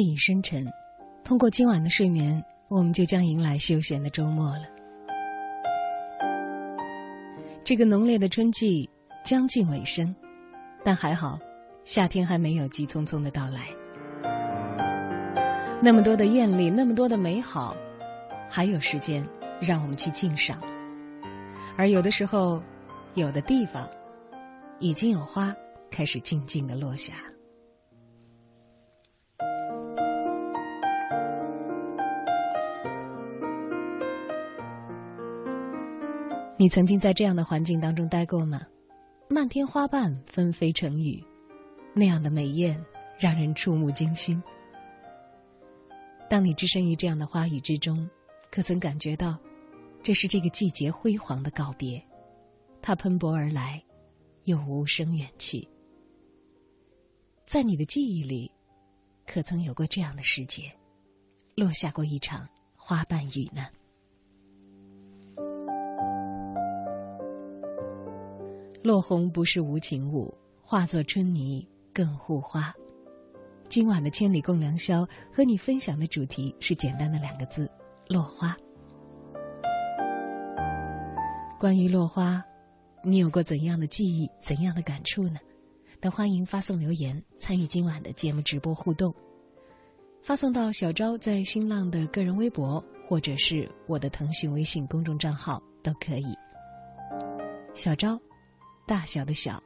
夜已深沉，通过今晚的睡眠，我们就将迎来休闲的周末了。这个浓烈的春季将近尾声，但还好，夏天还没有急匆匆的到来。那么多的艳丽，那么多的美好，还有时间让我们去静赏。而有的时候，有的地方，已经有花开始静静的落下。你曾经在这样的环境当中待过吗？漫天花瓣纷飞成雨，那样的美艳让人触目惊心。当你置身于这样的花雨之中，可曾感觉到，这是这个季节辉煌的告别？它喷薄而来，又无声远去。在你的记忆里，可曾有过这样的时节，落下过一场花瓣雨呢？落红不是无情物，化作春泥更护花。今晚的千里共良宵，和你分享的主题是简单的两个字：落花。关于落花，你有过怎样的记忆、怎样的感触呢？都欢迎发送留言参与今晚的节目直播互动，发送到小昭在新浪的个人微博，或者是我的腾讯微信公众账号都可以。小昭。大小的小，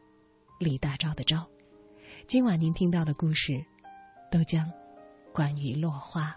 李大钊的钊。今晚您听到的故事，都将关于落花。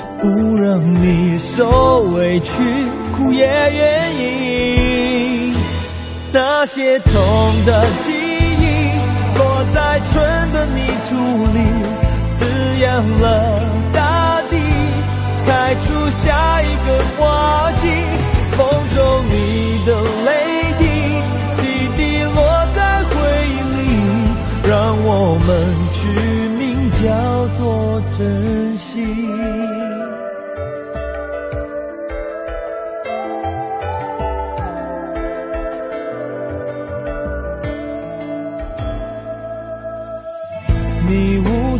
不让你受委屈，哭也愿意。那些痛的记忆，落在春的泥土里，滋养了大地，开出下一个花季。风中你的泪滴，滴滴落在回忆里，让我们取名叫做珍惜。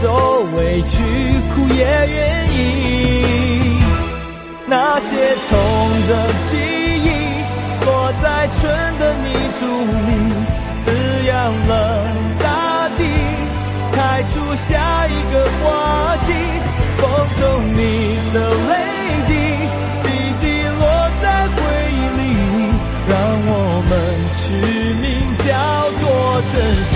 受委屈苦也愿意那些痛的记忆落在春的泥土里滋养了大地。开出下一个花季风中你的泪滴滴滴落在回忆里让我们取名叫做珍惜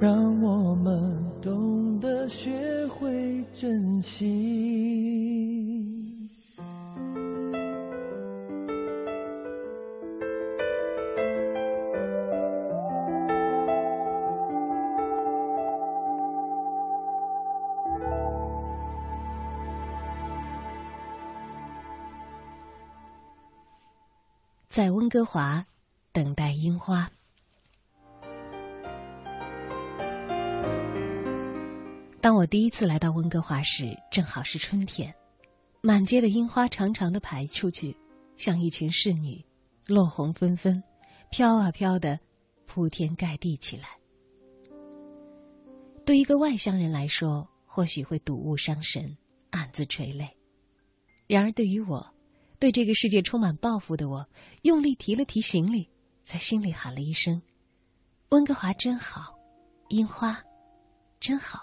让我们懂得学会珍惜。在温哥华等待樱花。当我第一次来到温哥华时，正好是春天，满街的樱花长长的排出去，像一群侍女，落红纷纷，飘啊飘的，铺天盖地起来。对一个外乡人来说，或许会睹物伤神，暗自垂泪；然而对于我，对这个世界充满抱负的我，用力提了提行李，在心里喊了一声：“温哥华真好，樱花真好。”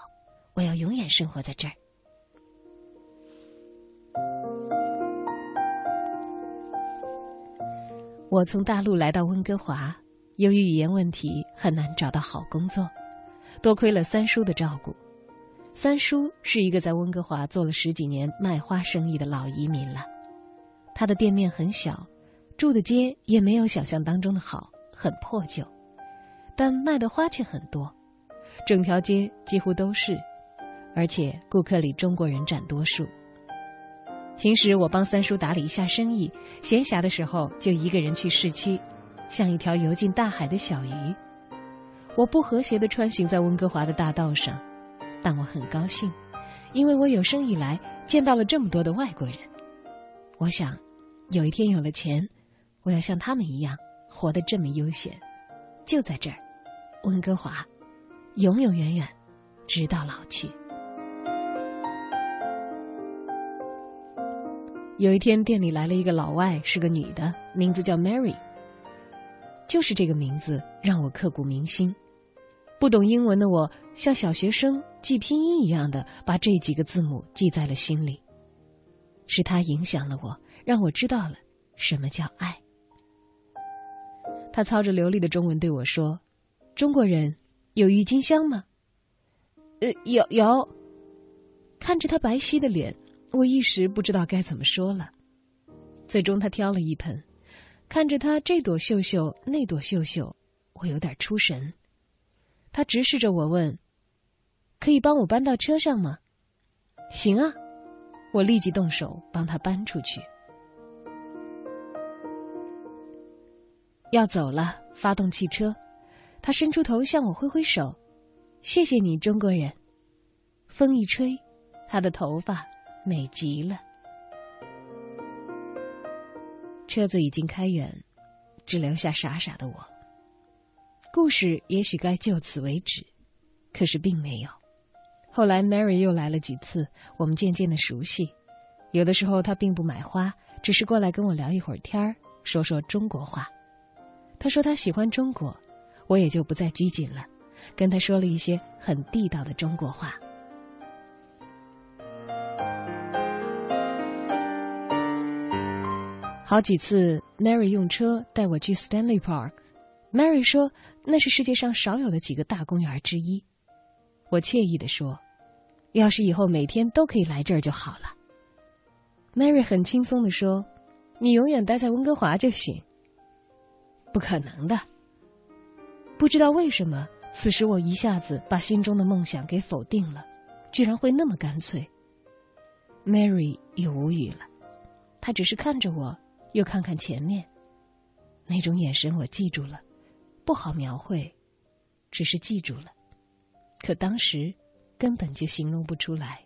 我要永远生活在这儿。我从大陆来到温哥华，由于语言问题很难找到好工作，多亏了三叔的照顾。三叔是一个在温哥华做了十几年卖花生意的老移民了，他的店面很小，住的街也没有想象当中的好，很破旧，但卖的花却很多，整条街几乎都是。而且顾客里中国人占多数。平时我帮三叔打理一下生意，闲暇的时候就一个人去市区，像一条游进大海的小鱼。我不和谐的穿行在温哥华的大道上，但我很高兴，因为我有生以来见到了这么多的外国人。我想，有一天有了钱，我要像他们一样活得这么悠闲，就在这儿，温哥华，永永远远，直到老去。有一天，店里来了一个老外，是个女的，名字叫 Mary。就是这个名字让我刻骨铭心。不懂英文的我，像小学生记拼音一样的把这几个字母记在了心里。是他影响了我，让我知道了什么叫爱。他操着流利的中文对我说：“中国人有郁金香吗？”“呃，有有。”看着他白皙的脸。我一时不知道该怎么说了，最终他挑了一盆，看着他这朵秀秀那朵秀秀，我有点出神。他直视着我问：“可以帮我搬到车上吗？”“行啊！”我立即动手帮他搬出去。要走了，发动汽车，他伸出头向我挥挥手：“谢谢你，中国人。”风一吹，他的头发。美极了。车子已经开远，只留下傻傻的我。故事也许该就此为止，可是并没有。后来 Mary 又来了几次，我们渐渐的熟悉。有的时候她并不买花，只是过来跟我聊一会儿天儿，说说中国话。他说他喜欢中国，我也就不再拘谨了，跟他说了一些很地道的中国话。好几次，Mary 用车带我去 Stanley Park。Mary 说那是世界上少有的几个大公园之一。我惬意地说：“要是以后每天都可以来这儿就好了。”Mary 很轻松地说：“你永远待在温哥华就行。”不可能的。不知道为什么，此时我一下子把心中的梦想给否定了，居然会那么干脆。Mary 也无语了，她只是看着我，又看看前面，那种眼神我记住了，不好描绘，只是记住了，可当时根本就形容不出来。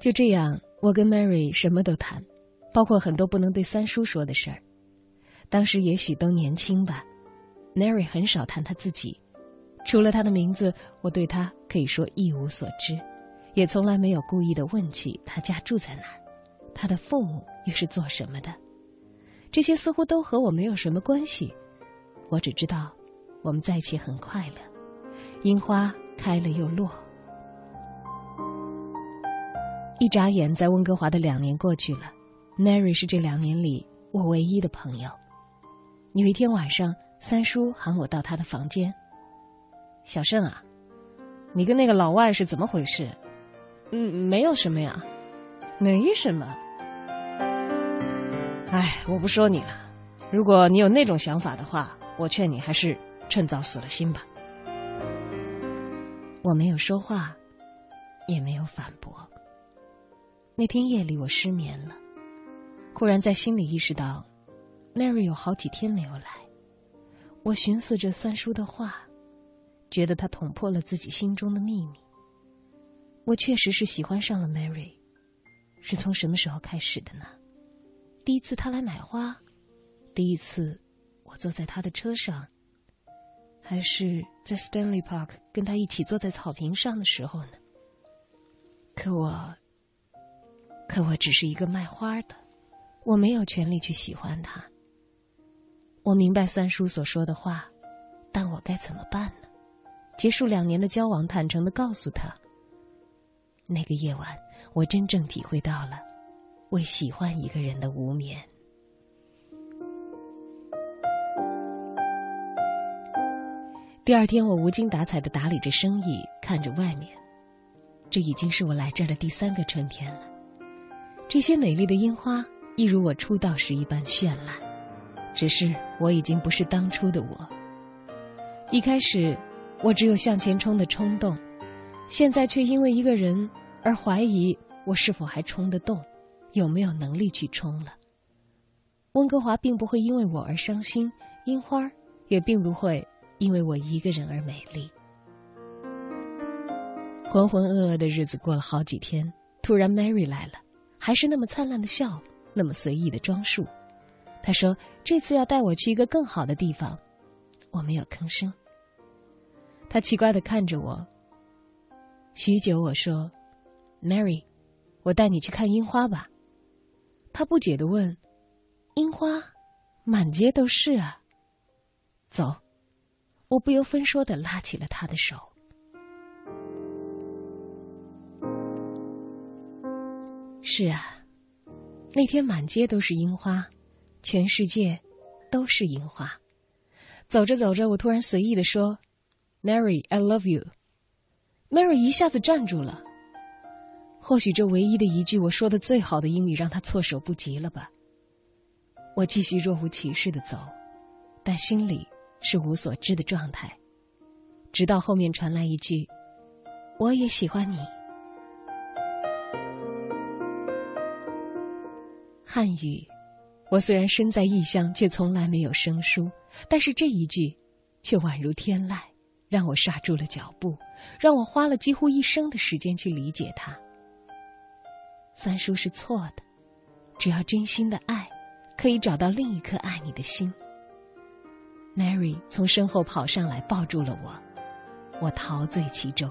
就这样，我跟 Mary 什么都谈。包括很多不能对三叔说的事儿。当时也许都年轻吧，Mary 很少谈他自己，除了他的名字，我对他可以说一无所知，也从来没有故意的问起他家住在哪儿，他的父母又是做什么的。这些似乎都和我没有什么关系，我只知道我们在一起很快乐，樱花开了又落。一眨眼，在温哥华的两年过去了。Mary 是这两年里我唯一的朋友。有一天晚上，三叔喊我到他的房间。小盛啊，你跟那个老外是怎么回事？嗯，没有什么呀，没什么。哎，我不说你了。如果你有那种想法的话，我劝你还是趁早死了心吧。我没有说话，也没有反驳。那天夜里，我失眠了。忽然在心里意识到，Mary 有好几天没有来。我寻思着三叔的话，觉得他捅破了自己心中的秘密。我确实是喜欢上了 Mary，是从什么时候开始的呢？第一次他来买花，第一次我坐在他的车上，还是在 Stanley Park 跟他一起坐在草坪上的时候呢？可我，可我只是一个卖花的。我没有权利去喜欢他。我明白三叔所说的话，但我该怎么办呢？结束两年的交往，坦诚的告诉他。那个夜晚，我真正体会到了为喜欢一个人的无眠。第二天，我无精打采的打理着生意，看着外面。这已经是我来这儿的第三个春天了。这些美丽的樱花。一如我出道时一般绚烂，只是我已经不是当初的我。一开始，我只有向前冲的冲动，现在却因为一个人而怀疑我是否还冲得动，有没有能力去冲了。温哥华并不会因为我而伤心，樱花也并不会因为我一个人而美丽。浑浑噩噩的日子过了好几天，突然 Mary 来了，还是那么灿烂的笑。那么随意的装束，他说：“这次要带我去一个更好的地方。”我没有吭声。他奇怪的看着我。许久，我说：“Mary，我带你去看樱花吧。”他不解的问：“樱花，满街都是啊。”走，我不由分说的拉起了他的手。是啊。那天满街都是樱花，全世界都是樱花。走着走着，我突然随意的说：“Mary, I love you。” Mary 一下子站住了。或许这唯一的一句我说的最好的英语让他措手不及了吧。我继续若无其事的走，但心里是无所知的状态，直到后面传来一句：“我也喜欢你。”汉语，我虽然身在异乡，却从来没有生疏。但是这一句，却宛如天籁，让我刹住了脚步，让我花了几乎一生的时间去理解它。三叔是错的，只要真心的爱，可以找到另一颗爱你的心。Mary 从身后跑上来，抱住了我，我陶醉其中。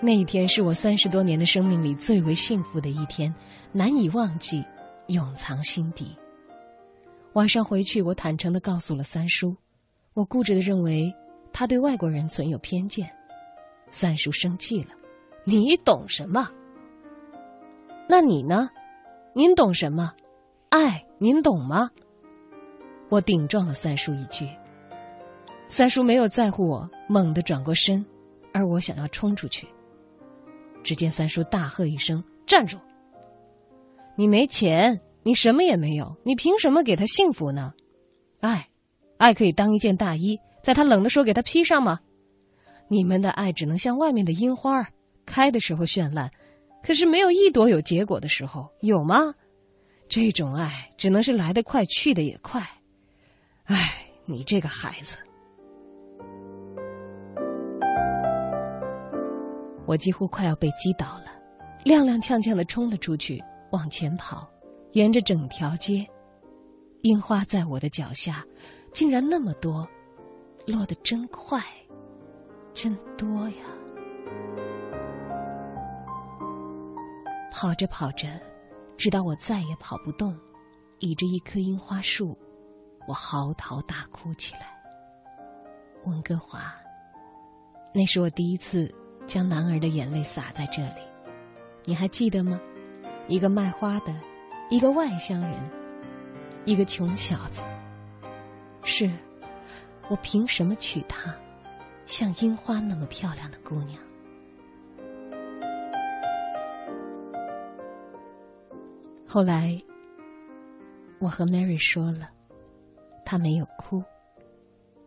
那一天是我三十多年的生命里最为幸福的一天，难以忘记，永藏心底。晚上回去，我坦诚的告诉了三叔，我固执的认为他对外国人存有偏见。三叔生气了：“你懂什么？那你呢？您懂什么？爱，您懂吗？我顶撞了三叔一句。三叔没有在乎我，猛地转过身，而我想要冲出去。只见三叔大喝一声：“站住！你没钱，你什么也没有，你凭什么给他幸福呢？爱，爱可以当一件大衣，在他冷的时候给他披上吗？你们的爱只能像外面的樱花，开的时候绚烂，可是没有一朵有结果的时候，有吗？这种爱只能是来得快，去的也快。唉，你这个孩子。”我几乎快要被击倒了，踉踉跄跄的冲了出去，往前跑，沿着整条街，樱花在我的脚下，竟然那么多，落得真快，真多呀！跑着跑着，直到我再也跑不动，倚着一棵樱花树，我嚎啕大哭起来。温哥华，那是我第一次。将男儿的眼泪洒在这里，你还记得吗？一个卖花的，一个外乡人，一个穷小子。是，我凭什么娶她？像樱花那么漂亮的姑娘。后来，我和 Mary 说了，她没有哭，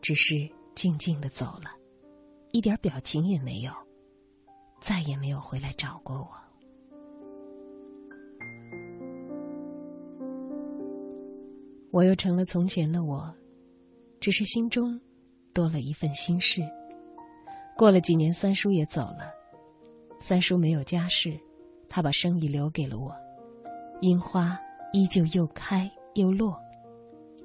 只是静静的走了，一点表情也没有。再也没有回来找过我。我又成了从前的我，只是心中多了一份心事。过了几年，三叔也走了。三叔没有家世，他把生意留给了我。樱花依旧又开又落，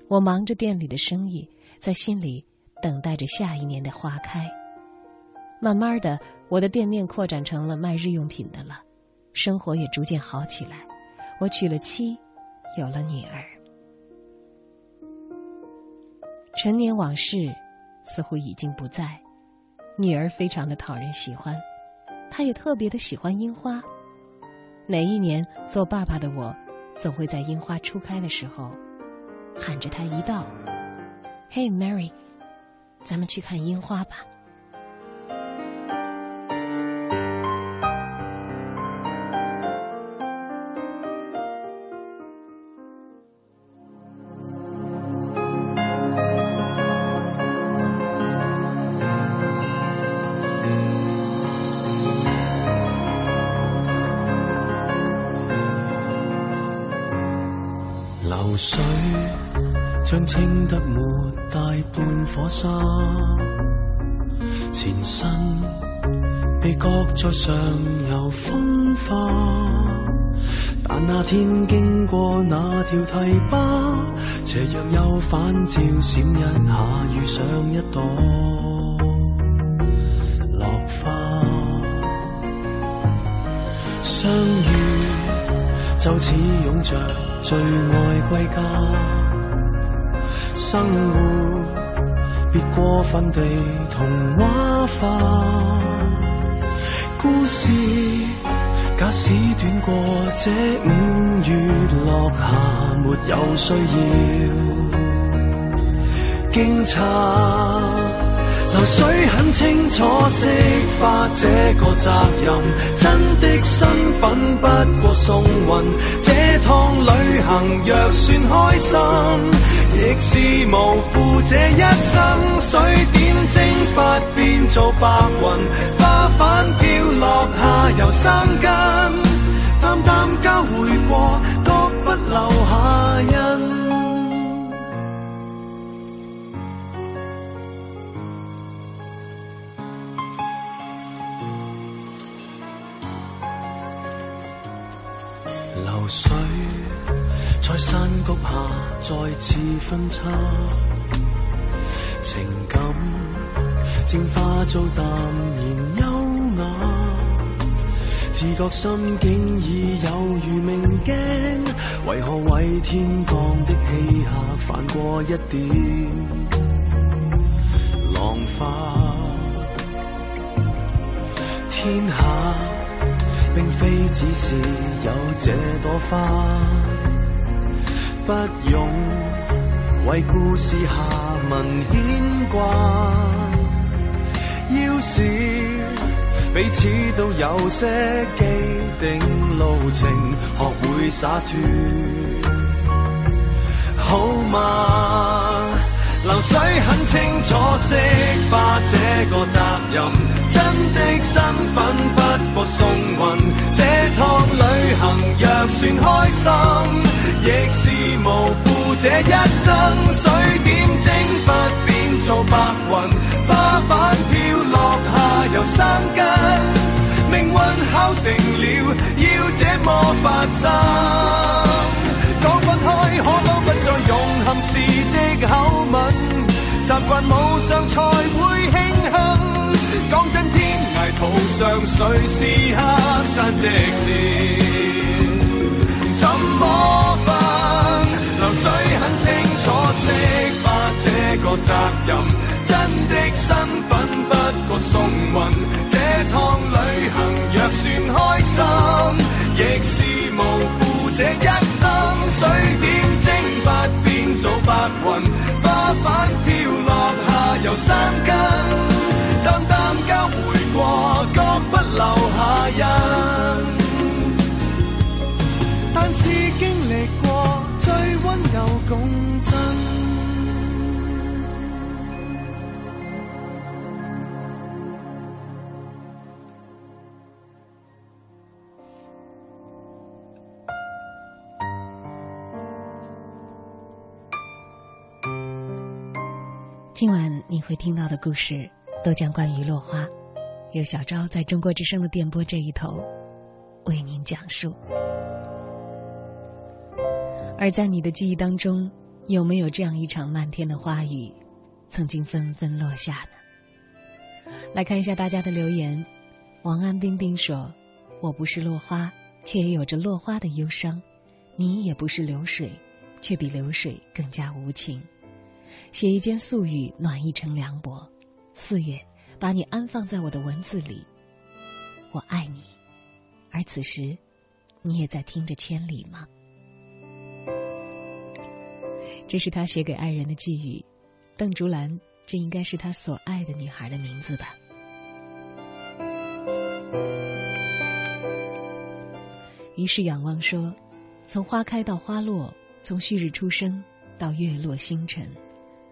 我忙着店里的生意，在心里等待着下一年的花开。慢慢的，我的店面扩展成了卖日用品的了，生活也逐渐好起来。我娶了妻，有了女儿。陈年往事似乎已经不在，女儿非常的讨人喜欢，她也特别的喜欢樱花。每一年做爸爸的我，总会在樱花初开的时候，喊着他一道嘿 Mary，咱们去看樱花吧。”搁在上游风化。但那天经过那条堤坝，斜阳又反照闪一下，遇上一朵落花，相遇就似拥着。最爱归家，生活别过分地童话化。故事假使短过这五月落霞，没有需要惊诧。流水很清楚释化这个责任，真的身份不过送运。这趟旅行若算开心，亦是无负这一生。水点蒸发变做白云，瓣飘落下又生根，淡淡交汇过，各不留下印。流水在山谷下再次分叉，情感正化做淡然优雅，自觉心境已有如明镜，为何为天降的气下泛过一点浪花？天下。并非只是有这朵花，不用为故事下文牵挂。要是彼此都有些既定路程，学会洒脱，好吗？流水很清楚，识化这个责任。真的身份不过送运，这趟旅行若算开心，亦是无负这一生。水点蒸发做白云，花瓣飘落下又生根。命运敲定了，要这么发生。讲分开，可否不再用含时的口吻？习惯无常才会庆幸。讲真，天涯途上谁是下山即是？怎么分？流水很清楚，识发这个责任。真的身份不过送运，这趟旅行若算开心，亦是无负这一生。水点蒸发变做白云，花瓣飘落下又生根，淡淡交回过，各不留下印。温柔共。今晚你会听到的故事，都将关于落花，由小昭在中国之声的电波这一头为您讲述。而在你的记忆当中，有没有这样一场漫天的花雨，曾经纷纷落下呢？来看一下大家的留言。王安冰冰说：“我不是落花，却也有着落花的忧伤；你也不是流水，却比流水更加无情。”写一间素语，暖意成凉薄。四月，把你安放在我的文字里。我爱你，而此时，你也在听着千里吗？这是他写给爱人的寄语。邓竹兰，这应该是他所爱的女孩的名字吧？于是仰望说：“从花开到花落，从旭日初升到月落星辰。”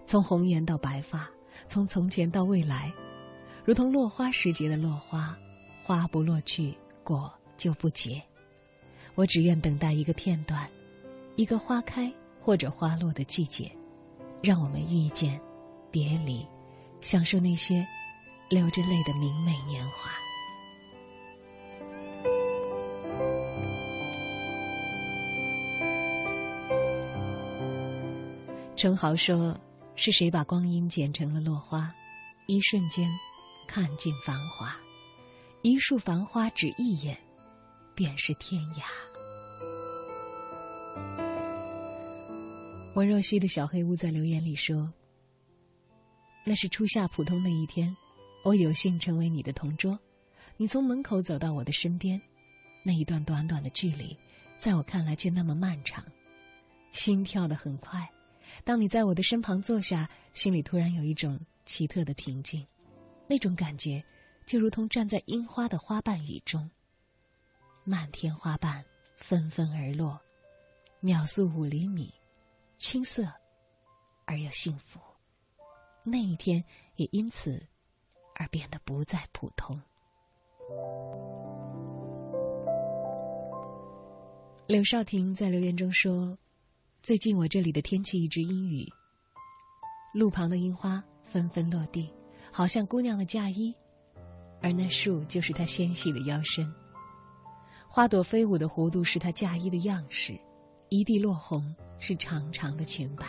从红颜到白发，从从前到未来，如同落花时节的落花，花不落去，果就不结。我只愿等待一个片段，一个花开或者花落的季节，让我们遇见、别离，享受那些流着泪的明媚年华。陈豪说。是谁把光阴剪成了落花？一瞬间，看尽繁华。一束繁花只一眼，便是天涯。温若曦的小黑屋在留言里说：“那是初夏普通的一天，我有幸成为你的同桌。你从门口走到我的身边，那一段短短的距离，在我看来却那么漫长，心跳得很快。”当你在我的身旁坐下，心里突然有一种奇特的平静，那种感觉就如同站在樱花的花瓣雨中。漫天花瓣纷纷而落，秒速五厘米，青涩而又幸福。那一天也因此而变得不再普通。刘少廷在留言中说。最近我这里的天气一直阴雨，路旁的樱花纷纷落地，好像姑娘的嫁衣，而那树就是她纤细的腰身。花朵飞舞的弧度是她嫁衣的样式，一地落红是长长的裙摆。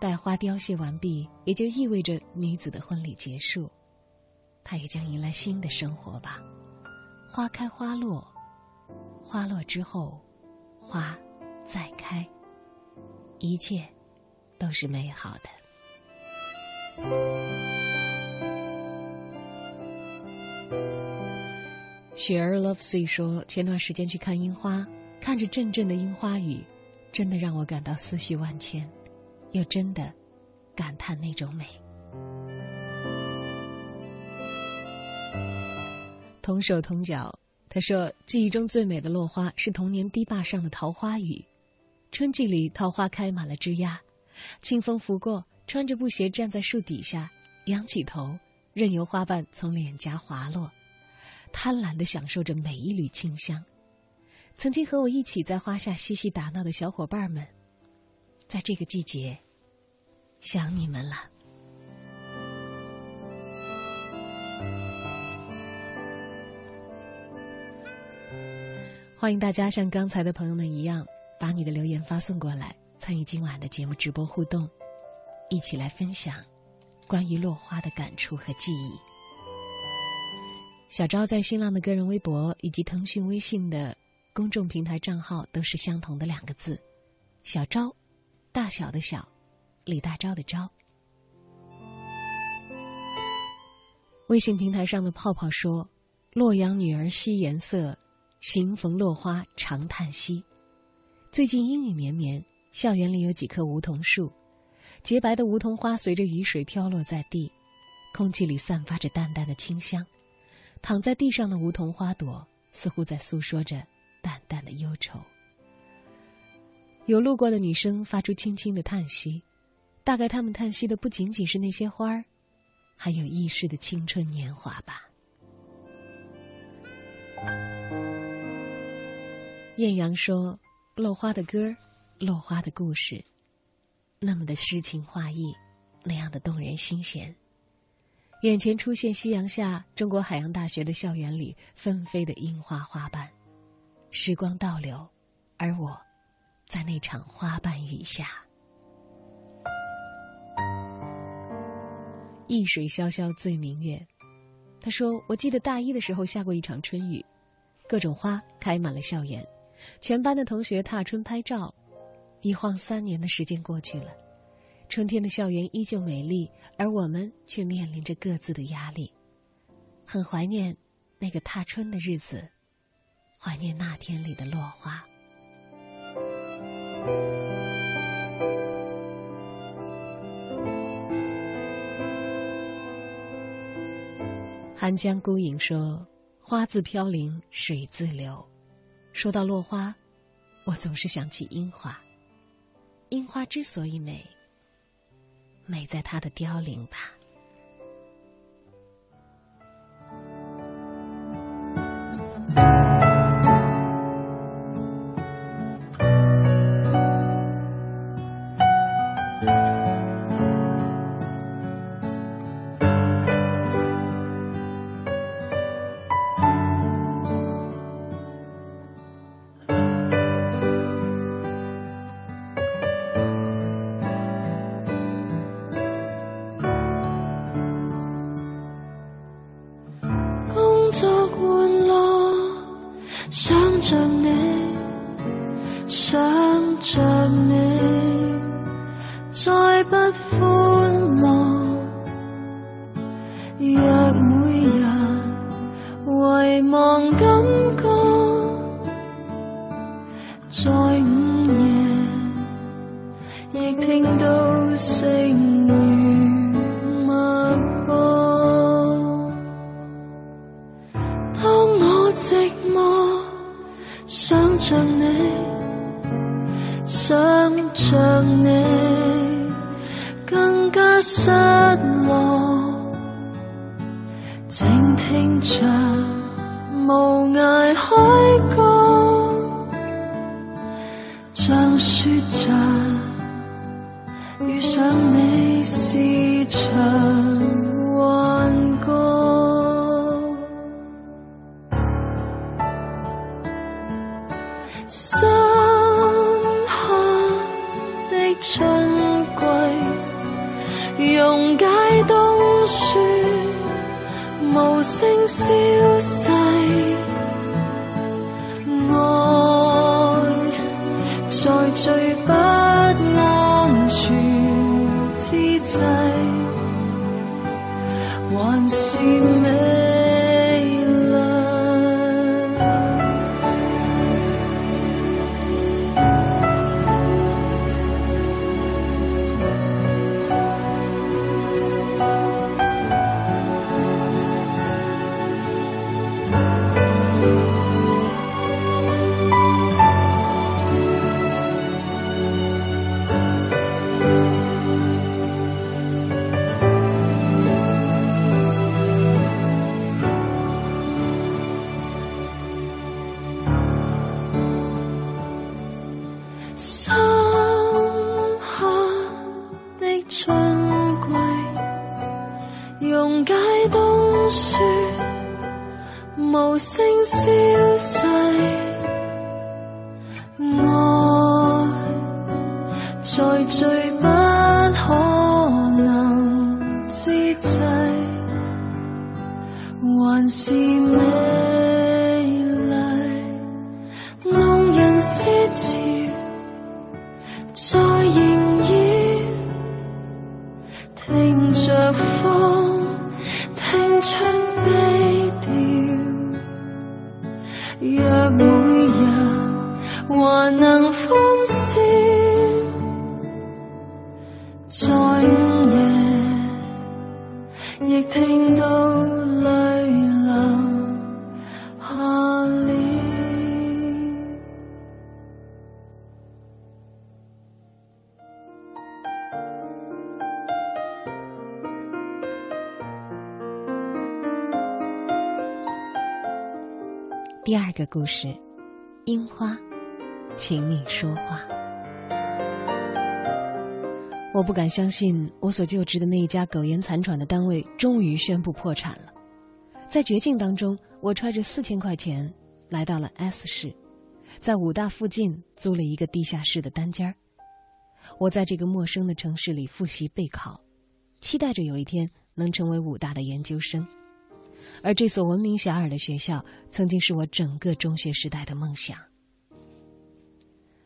待花凋谢完毕，也就意味着女子的婚礼结束，她也将迎来新的生活吧。花开花落，花落之后，花。再开，一切都是美好的。雪儿 Love C 说：“前段时间去看樱花，看着阵阵的樱花雨，真的让我感到思绪万千，又真的感叹那种美。”同手同脚，他说：“记忆中最美的落花是童年堤坝上的桃花雨，春季里桃花开满了枝桠，清风拂过，穿着布鞋站在树底下，仰起头，任由花瓣从脸颊滑落。”贪婪的享受着每一缕清香。曾经和我一起在花下嬉戏打闹的小伙伴们，在这个季节，想你们了。欢迎大家像刚才的朋友们一样，把你的留言发送过来，参与今晚的节目直播互动，一起来分享关于落花的感触和记忆。小昭在新浪的个人微博以及腾讯微信的公众平台账号都是相同的两个字：小昭，大小的小，李大钊的钊。微信平台上的泡泡说：“洛阳女儿惜颜色，行逢落花长叹息。最近阴雨绵绵，校园里有几棵梧桐树，洁白的梧桐花随着雨水飘落在地，空气里散发着淡淡的清香。”躺在地上的梧桐花朵，似乎在诉说着淡淡的忧愁。有路过的女生发出轻轻的叹息，大概她们叹息的不仅仅是那些花儿，还有易逝的青春年华吧。艳阳说：“落花的歌，落花的故事，那么的诗情画意，那样的动人心弦。”眼前出现夕阳下中国海洋大学的校园里纷飞的樱花花瓣，时光倒流，而我，在那场花瓣雨下。易水潇潇醉明月，他说：“我记得大一的时候下过一场春雨，各种花开满了校园，全班的同学踏春拍照，一晃三年的时间过去了。”春天的校园依旧美丽，而我们却面临着各自的压力。很怀念那个踏春的日子，怀念那天里的落花。寒江孤影说：“花自飘零水自流。”说到落花，我总是想起樱花。樱花之所以美。美在它的凋零吧。梦解冬雪，无声消散。故事，樱花，请你说话。我不敢相信，我所就职的那一家苟延残喘的单位终于宣布破产了。在绝境当中，我揣着四千块钱来到了 S 市，在武大附近租了一个地下室的单间儿。我在这个陌生的城市里复习备考，期待着有一天能成为武大的研究生。而这所闻名遐迩的学校，曾经是我整个中学时代的梦想。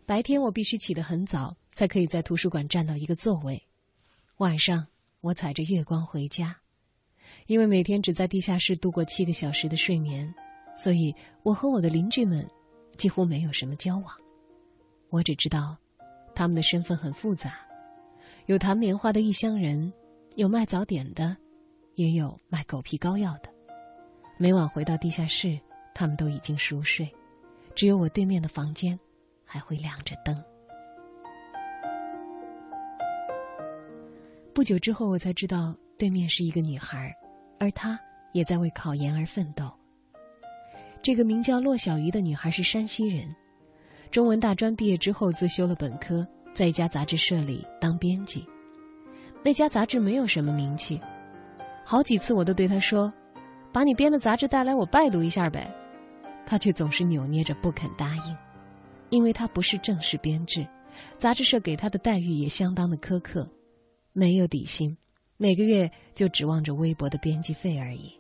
白天我必须起得很早，才可以在图书馆占到一个座位；晚上我踩着月光回家。因为每天只在地下室度过七个小时的睡眠，所以我和我的邻居们几乎没有什么交往。我只知道，他们的身份很复杂：有弹棉花的异乡人，有卖早点的，也有卖狗皮膏药的。每晚回到地下室，他们都已经熟睡，只有我对面的房间还会亮着灯。不久之后，我才知道对面是一个女孩，而她也在为考研而奋斗。这个名叫骆小鱼的女孩是山西人，中文大专毕业之后自修了本科，在一家杂志社里当编辑。那家杂志没有什么名气，好几次我都对她说。把你编的杂志带来，我拜读一下呗。他却总是扭捏着不肯答应，因为他不是正式编制，杂志社给他的待遇也相当的苛刻，没有底薪，每个月就指望着微薄的编辑费而已。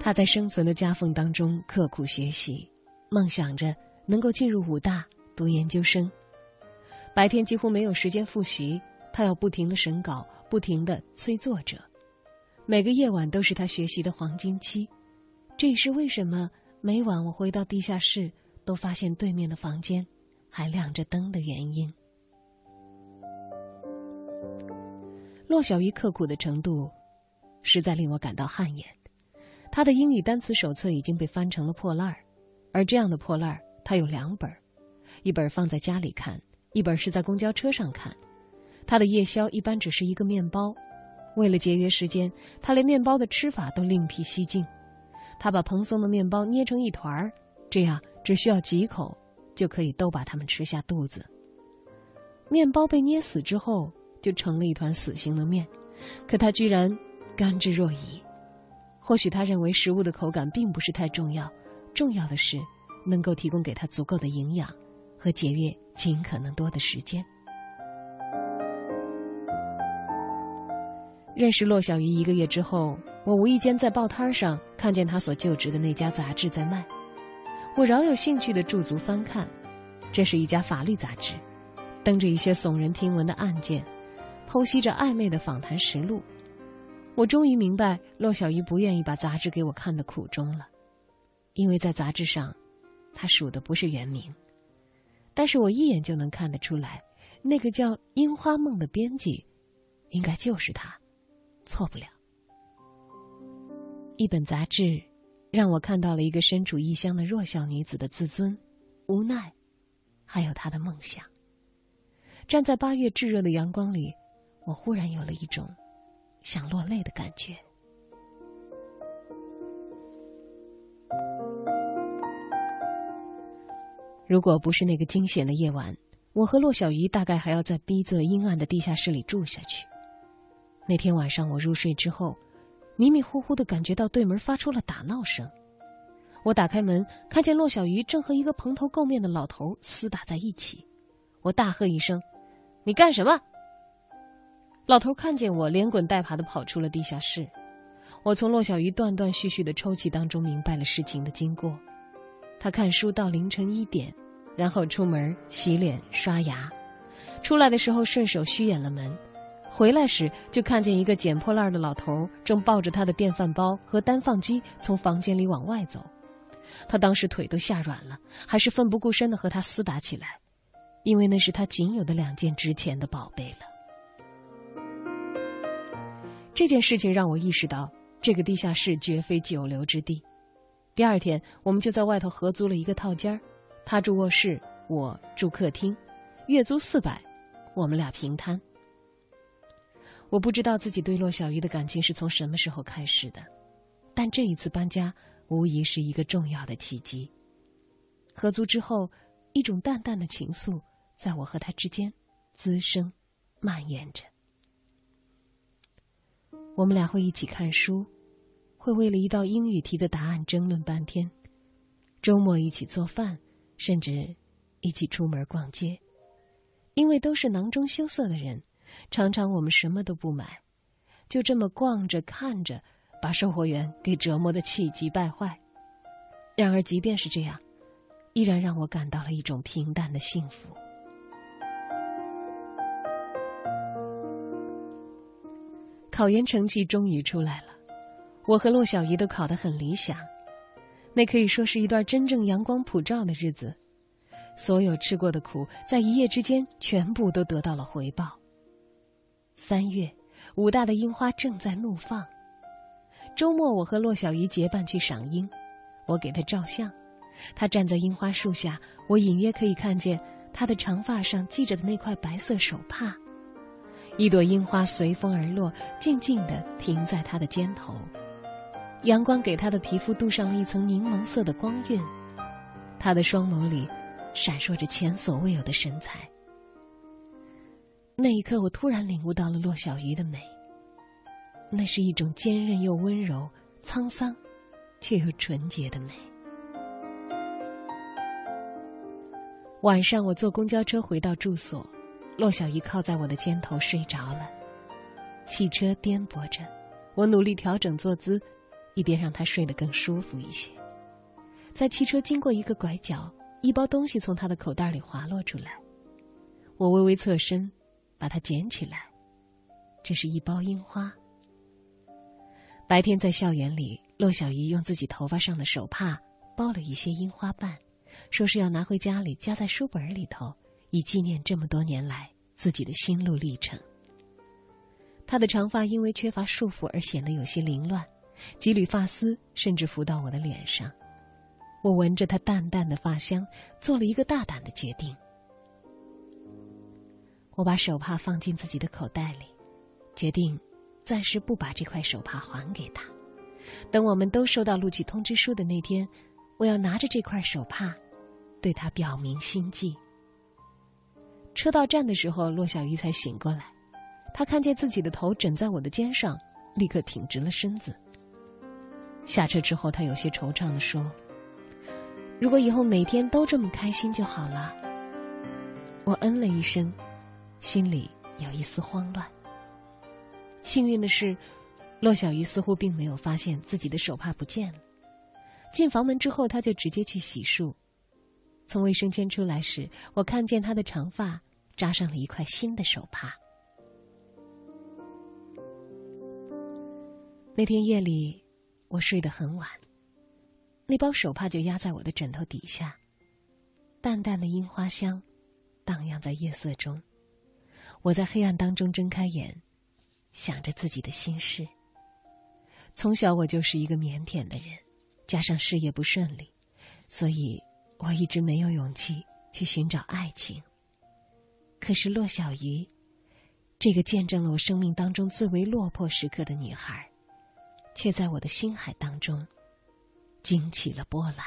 他在生存的夹缝当中刻苦学习，梦想着能够进入武大读研究生，白天几乎没有时间复习，他要不停的审稿。不停的催作者，每个夜晚都是他学习的黄金期。这也是为什么每晚我回到地下室，都发现对面的房间还亮着灯的原因。骆小鱼刻苦的程度，实在令我感到汗颜。他的英语单词手册已经被翻成了破烂儿，而这样的破烂儿，他有两本一本放在家里看，一本是在公交车上看。他的夜宵一般只是一个面包，为了节约时间，他连面包的吃法都另辟蹊径。他把蓬松的面包捏成一团儿，这样只需要几口就可以都把它们吃下肚子。面包被捏死之后，就成了一团死形的面，可他居然甘之若饴。或许他认为食物的口感并不是太重要，重要的是能够提供给他足够的营养和节约尽可能多的时间。认识骆小鱼一个月之后，我无意间在报摊上看见他所就职的那家杂志在卖，我饶有兴趣的驻足翻看。这是一家法律杂志，登着一些耸人听闻的案件，剖析着暧昧的访谈实录。我终于明白骆小鱼不愿意把杂志给我看的苦衷了，因为在杂志上，他署的不是原名，但是我一眼就能看得出来，那个叫樱花梦的编辑，应该就是他。错不了。一本杂志，让我看到了一个身处异乡的弱小女子的自尊、无奈，还有她的梦想。站在八月炙热的阳光里，我忽然有了一种想落泪的感觉。如果不是那个惊险的夜晚，我和骆小鱼大概还要在逼仄阴暗的地下室里住下去。那天晚上我入睡之后，迷迷糊糊的感觉到对门发出了打闹声。我打开门，看见骆小鱼正和一个蓬头垢面的老头厮打在一起。我大喝一声：“你干什么？”老头看见我，连滚带爬的跑出了地下室。我从骆小鱼断断续续的抽泣当中明白了事情的经过。他看书到凌晨一点，然后出门洗脸刷牙，出来的时候顺手虚掩了门。回来时，就看见一个捡破烂的老头正抱着他的电饭煲和单放机从房间里往外走。他当时腿都吓软了，还是奋不顾身的和他厮打起来，因为那是他仅有的两件值钱的宝贝了。这件事情让我意识到，这个地下室绝非久留之地。第二天，我们就在外头合租了一个套间儿，他住卧室，我住客厅，月租四百，我们俩平摊。我不知道自己对骆小鱼的感情是从什么时候开始的，但这一次搬家无疑是一个重要的契机。合租之后，一种淡淡的情愫在我和他之间滋生、蔓延着。我们俩会一起看书，会为了一道英语题的答案争论半天，周末一起做饭，甚至一起出门逛街。因为都是囊中羞涩的人，常常我们什么都不买，就这么逛着看着，把售货员给折磨的气急败坏。然而，即便是这样，依然让我感到了一种平淡的幸福。考研成绩终于出来了，我和骆小鱼都考得很理想，那可以说是一段真正阳光普照的日子。所有吃过的苦，在一夜之间全部都得到了回报。三月，武大的樱花正在怒放。周末，我和骆小鱼结伴去赏樱，我给他照相，他站在樱花树下，我隐约可以看见他的长发上系着的那块白色手帕。一朵樱花随风而落，静静地停在他的肩头。阳光给他的皮肤镀上了一层柠檬色的光晕，他的双眸里闪烁着前所未有的神采。那一刻，我突然领悟到了骆小鱼的美。那是一种坚韧又温柔、沧桑却又纯洁的美。晚上，我坐公交车回到住所。骆小鱼靠在我的肩头睡着了，汽车颠簸着，我努力调整坐姿，一边让他睡得更舒服一些。在汽车经过一个拐角，一包东西从他的口袋里滑落出来，我微微侧身，把它捡起来，这是一包樱花。白天在校园里，骆小鱼用自己头发上的手帕包了一些樱花瓣，说是要拿回家里夹在书本里头。以纪念这么多年来自己的心路历程。他的长发因为缺乏束缚而显得有些凌乱，几缕发丝甚至浮到我的脸上。我闻着他淡淡的发香，做了一个大胆的决定。我把手帕放进自己的口袋里，决定暂时不把这块手帕还给他。等我们都收到录取通知书的那天，我要拿着这块手帕，对他表明心迹。车到站的时候，骆小鱼才醒过来。他看见自己的头枕在我的肩上，立刻挺直了身子。下车之后，他有些惆怅地说：“如果以后每天都这么开心就好了。”我嗯了一声，心里有一丝慌乱。幸运的是，骆小鱼似乎并没有发现自己的手帕不见了。进房门之后，他就直接去洗漱。从卫生间出来时，我看见他的长发扎上了一块新的手帕。那天夜里，我睡得很晚，那包手帕就压在我的枕头底下，淡淡的樱花香荡漾在夜色中。我在黑暗当中睁开眼，想着自己的心事。从小我就是一个腼腆的人，加上事业不顺利，所以。我一直没有勇气去寻找爱情。可是骆小鱼，这个见证了我生命当中最为落魄时刻的女孩，却在我的心海当中惊起了波澜。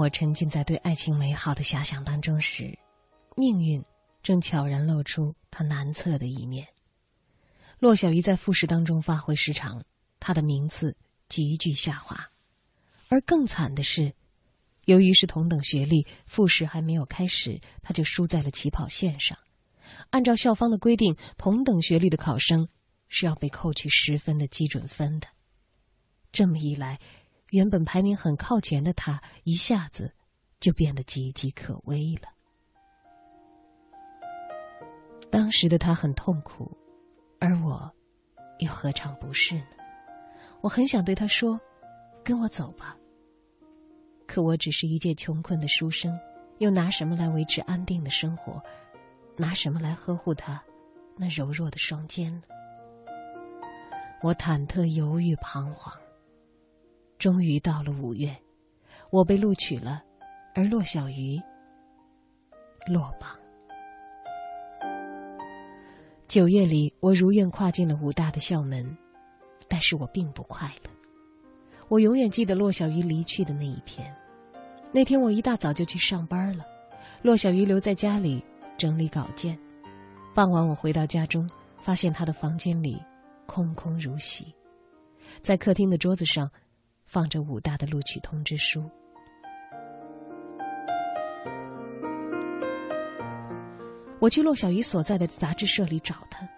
我沉浸在对爱情美好的遐想当中时，命运正悄然露出他难测的一面。骆小鱼在复试当中发挥失常，他的名次急剧下滑，而更惨的是，由于是同等学历，复试还没有开始，他就输在了起跑线上。按照校方的规定，同等学历的考生是要被扣去十分的基准分的。这么一来，原本排名很靠前的他一下子就变得岌岌可危了。当时的他很痛苦而我又何尝不是呢？我很想对他说跟我走吧。可我只是一介穷困的书生又拿什么来维持安定的生活？拿什么来呵护他那柔弱的双肩呢？我忐忑犹豫彷徨。终于到了五月，我被录取了，而骆小鱼落榜。九月里，我如愿跨进了武大的校门，但是我并不快乐。我永远记得骆小鱼离去的那一天。那天我一大早就去上班了，骆小鱼留在家里整理稿件。傍晚我回到家中，发现他的房间里空空如洗，在客厅的桌子上放着武大的录取通知书。我去骆小鱼所在的杂志社里找他，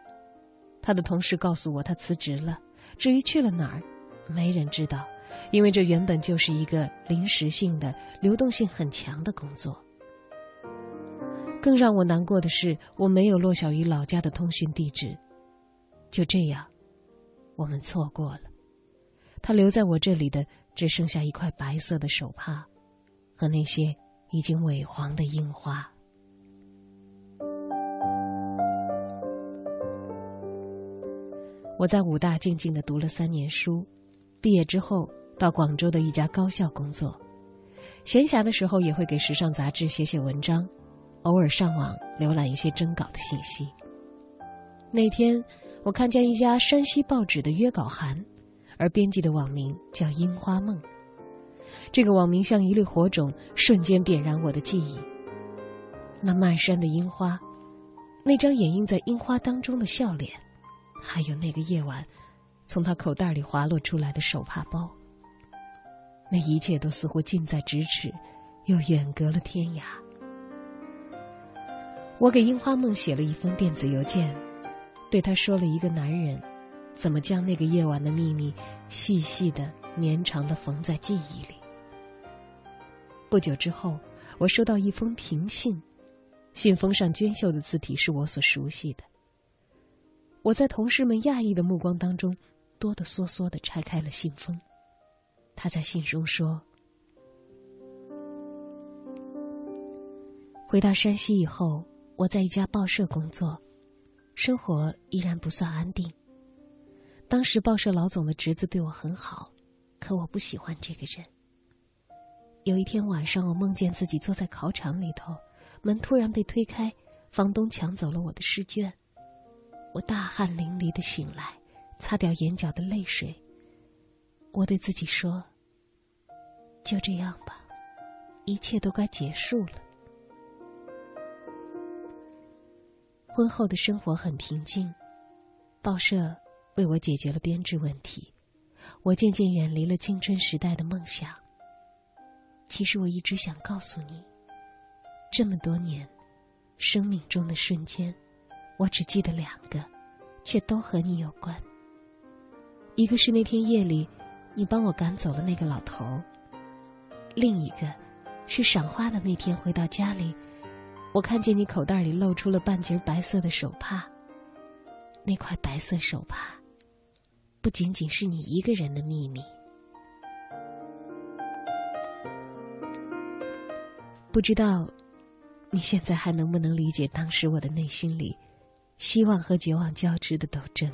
他的同事告诉我他辞职了，至于去了哪儿，没人知道。因为这原本就是一个临时性的、流动性很强的工作。更让我难过的是，我没有骆小鱼老家的通讯地址。就这样，我们错过了。他留在我这里的只剩下一块白色的手帕，和那些已经萎黄的樱花。我在武大静静的读了三年书，毕业之后。到广州的一家高校工作，闲暇的时候也会给时尚杂志写写文章，偶尔上网浏览一些征稿的信息。那天，我看见一家山西报纸的约稿函，而编辑的网名叫“樱花梦”。这个网名像一粒火种，瞬间点燃我的记忆。那漫山的樱花，那张掩映在樱花当中的笑脸，还有那个夜晚，从他口袋里滑落出来的手帕包。那一切都似乎近在咫尺，又远隔了天涯。我给樱花梦写了一封电子邮件，对他说了一个男人怎么将那个夜晚的秘密细细的、绵长的缝在记忆里。不久之后，我收到一封平信，信封上娟秀的字体是我所熟悉的。我在同事们讶异的目光当中，哆哆嗦嗦的拆开了信封。他在信中说：“回到山西以后，我在一家报社工作，生活依然不算安定。当时报社老总的侄子对我很好，可我不喜欢这个人。有一天晚上，我梦见自己坐在考场里头，门突然被推开，房东抢走了我的试卷，我大汗淋漓的醒来，擦掉眼角的泪水。”我对自己说：“就这样吧，一切都该结束了。”婚后的生活很平静，报社为我解决了编制问题，我渐渐远离了青春时代的梦想。其实我一直想告诉你，这么多年，生命中的瞬间，我只记得两个，却都和你有关。一个是那天夜里。你帮我赶走了那个老头儿。另一个，是赏花的那天回到家里，我看见你口袋里露出了半截白色的手帕。那块白色手帕，不仅仅是你一个人的秘密。不知道，你现在还能不能理解当时我的内心里，希望和绝望交织的斗争？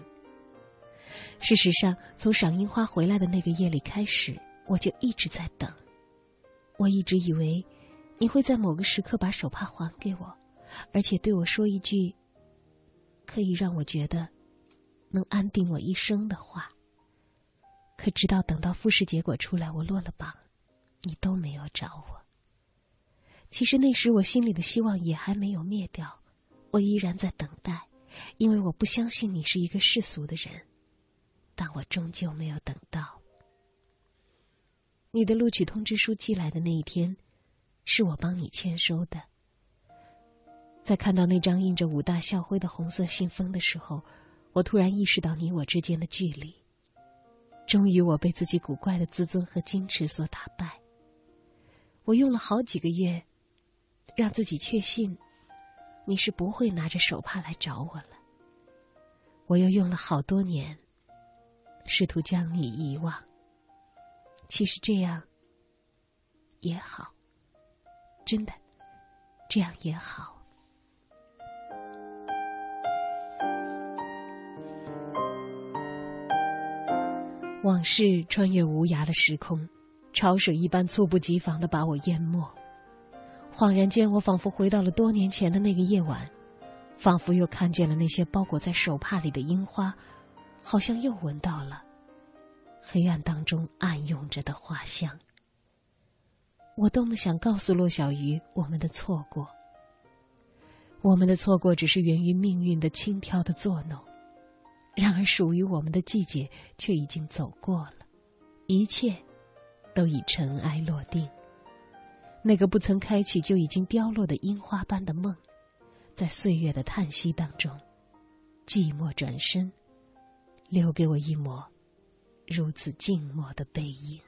事实上，从赏樱花回来的那个夜里开始，我就一直在等。我一直以为，你会在某个时刻把手帕还给我，而且对我说一句可以让我觉得能安定我一生的话。可直到等到复试结果出来，我落了榜，你都没有找我。其实那时我心里的希望也还没有灭掉，我依然在等待，因为我不相信你是一个世俗的人。但我终究没有等到你的录取通知书寄来的那一天，是我帮你签收的。在看到那张印着武大校徽的红色信封的时候，我突然意识到你我之间的距离。终于，我被自己古怪的自尊和矜持所打败。我用了好几个月，让自己确信你是不会拿着手帕来找我了。我又用了好多年。试图将你遗忘，其实这样也好，真的，这样也好。往事穿越无涯的时空，潮水一般猝不及防的把我淹没。恍然间，我仿佛回到了多年前的那个夜晚，仿佛又看见了那些包裹在手帕里的樱花。好像又闻到了黑暗当中暗涌着的花香。我多么想告诉骆小鱼我们的错过。我们的错过只是源于命运的轻佻的作弄，然而属于我们的季节却已经走过了，一切都已尘埃落定。那个不曾开启就已经凋落的樱花般的梦，在岁月的叹息当中，寂寞转身，留给我一抹如此静默的背影。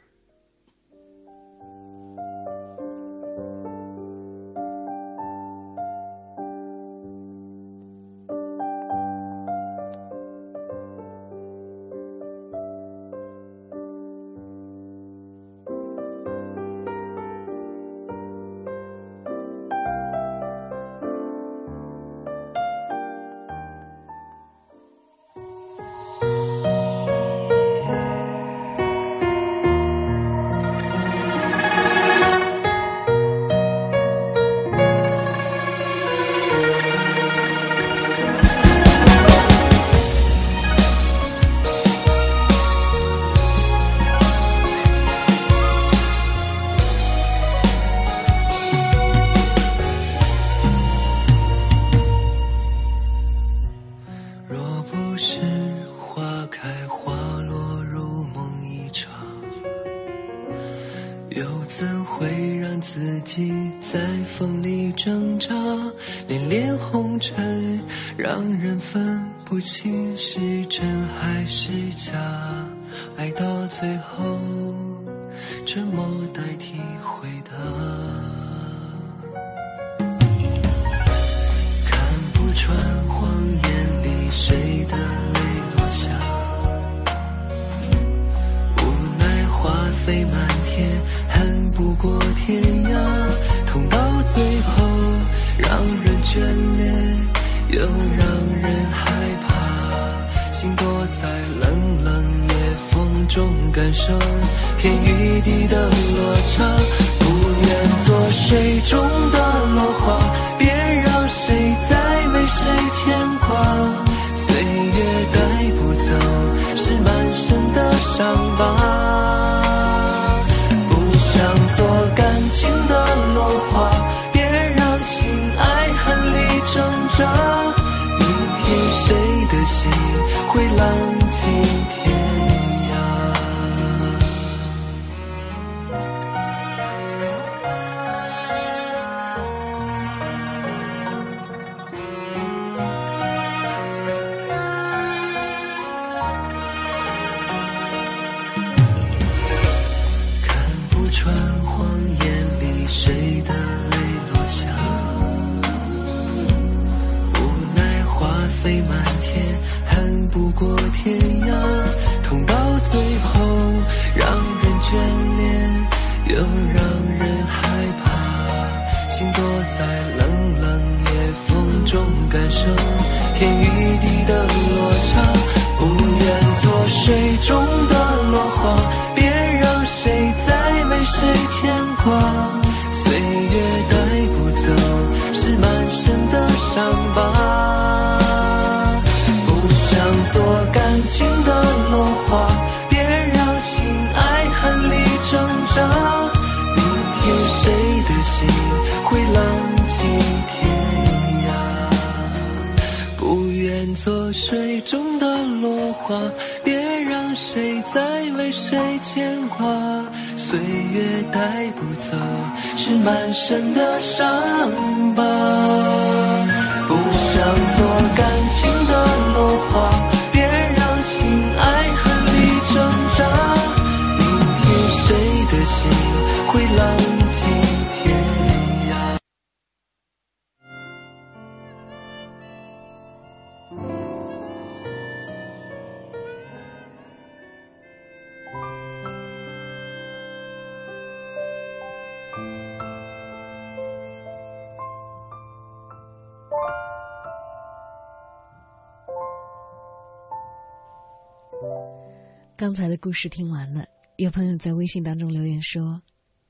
刚才的故事听完了，有朋友在微信当中留言说：“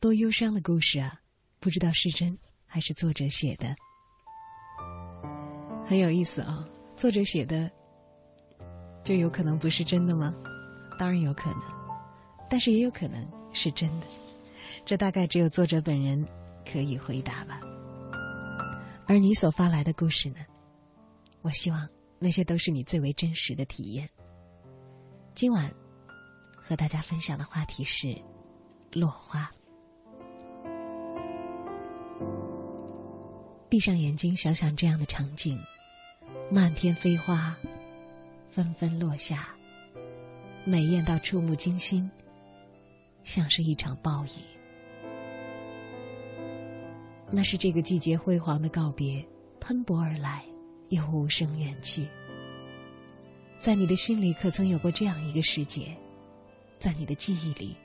多忧伤的故事啊，不知道是真还是作者写的。”很有意思啊，作者写的就有可能不是真的吗？当然有可能，但是也有可能是真的。这大概只有作者本人可以回答吧。而你所发来的故事呢？我希望那些都是你最为真实的体验。今晚和大家分享的话题是落花。闭上眼睛，想想这样的场景：漫天飞花，纷纷落下，美艳到触目惊心，像是一场暴雨。那是这个季节辉煌的告别，喷薄而来，又无声远去。在你的心里，可曾有过这样一个时节？在你的记忆里，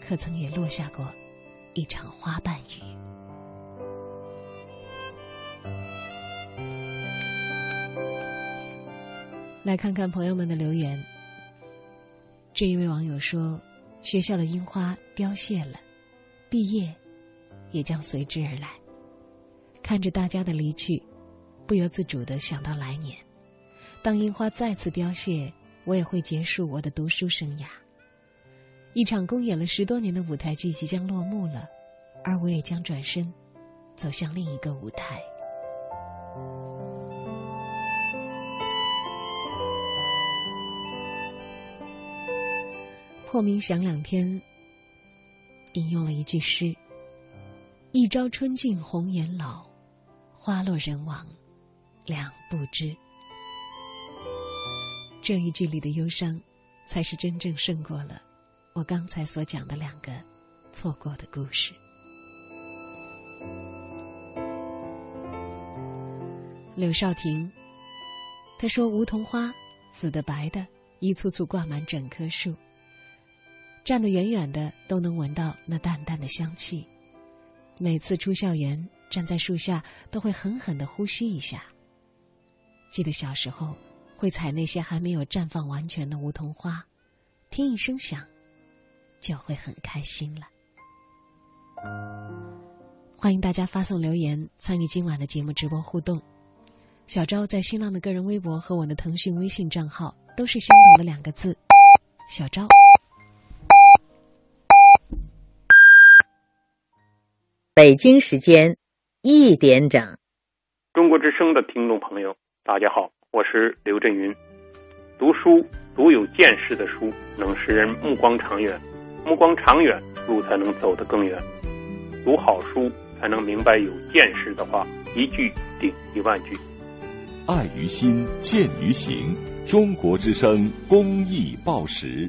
可曾也落下过一场花瓣雨？来看看朋友们的留言。这一位网友说：“学校的樱花凋谢了，毕业也将随之而来。看着大家的离去，不由自主的想到来年，当樱花再次凋谢，我也会结束我的读书生涯。一场公演了十多年的舞台剧即将落幕了，而我也将转身，走向另一个舞台。”破鸣响两天，引用了一句诗：“一朝春尽红颜老，花落人亡两不知。”这一句里的忧伤，才是真正胜过了我刚才所讲的两个错过的故事。柳少廷，他说：“梧桐花，紫的白的，一簇簇挂满整棵树。”站得远远的都能闻到那淡淡的香气，每次出校园，站在树下都会狠狠的呼吸一下。记得小时候，会采那些还没有绽放完全的梧桐花，听一声响，就会很开心了。欢迎大家发送留言参与今晚的节目直播互动。小昭在新浪的个人微博和我的腾讯微信账号都是相同的两个字：小昭。北京时间一点整，中国之声的听众朋友，大家好，我是刘震云。读书读有见识的书，能使人目光长远，目光长远，路才能走得更远。读好书，才能明白有见识的话，一句顶一万句。爱于心，见于行。中国之声公益报时。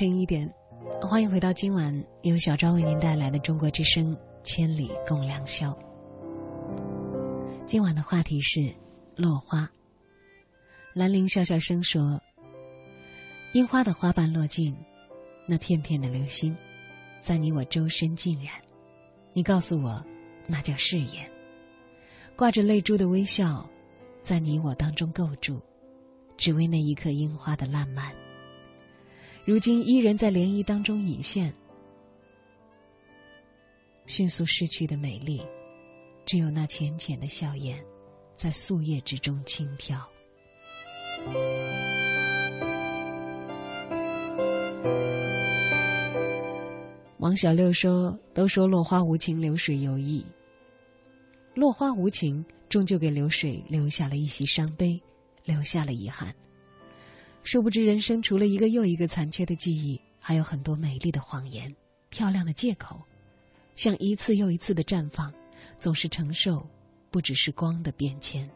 晨一点，欢迎回到今晚由小昭为您带来的《中国之声·千里共良宵》。今晚的话题是落花。兰陵笑笑声说：“樱花的花瓣落尽，那片片的流星，在你我周身浸染。你告诉我，那叫誓言。挂着泪珠的微笑，在你我当中构筑，只为那一刻樱花的烂漫。”如今依然在涟漪当中隐现，迅速逝去的美丽，只有那浅浅的笑颜，在素叶之中轻飘。王小六说：“都说落花无情，流水有意。落花无情，终究给流水留下了一袭伤悲，留下了遗憾。”殊不知，人生除了一个又一个残缺的记忆，还有很多美丽的谎言、漂亮的借口，像一次又一次的绽放，总是承受不只是光的变迁，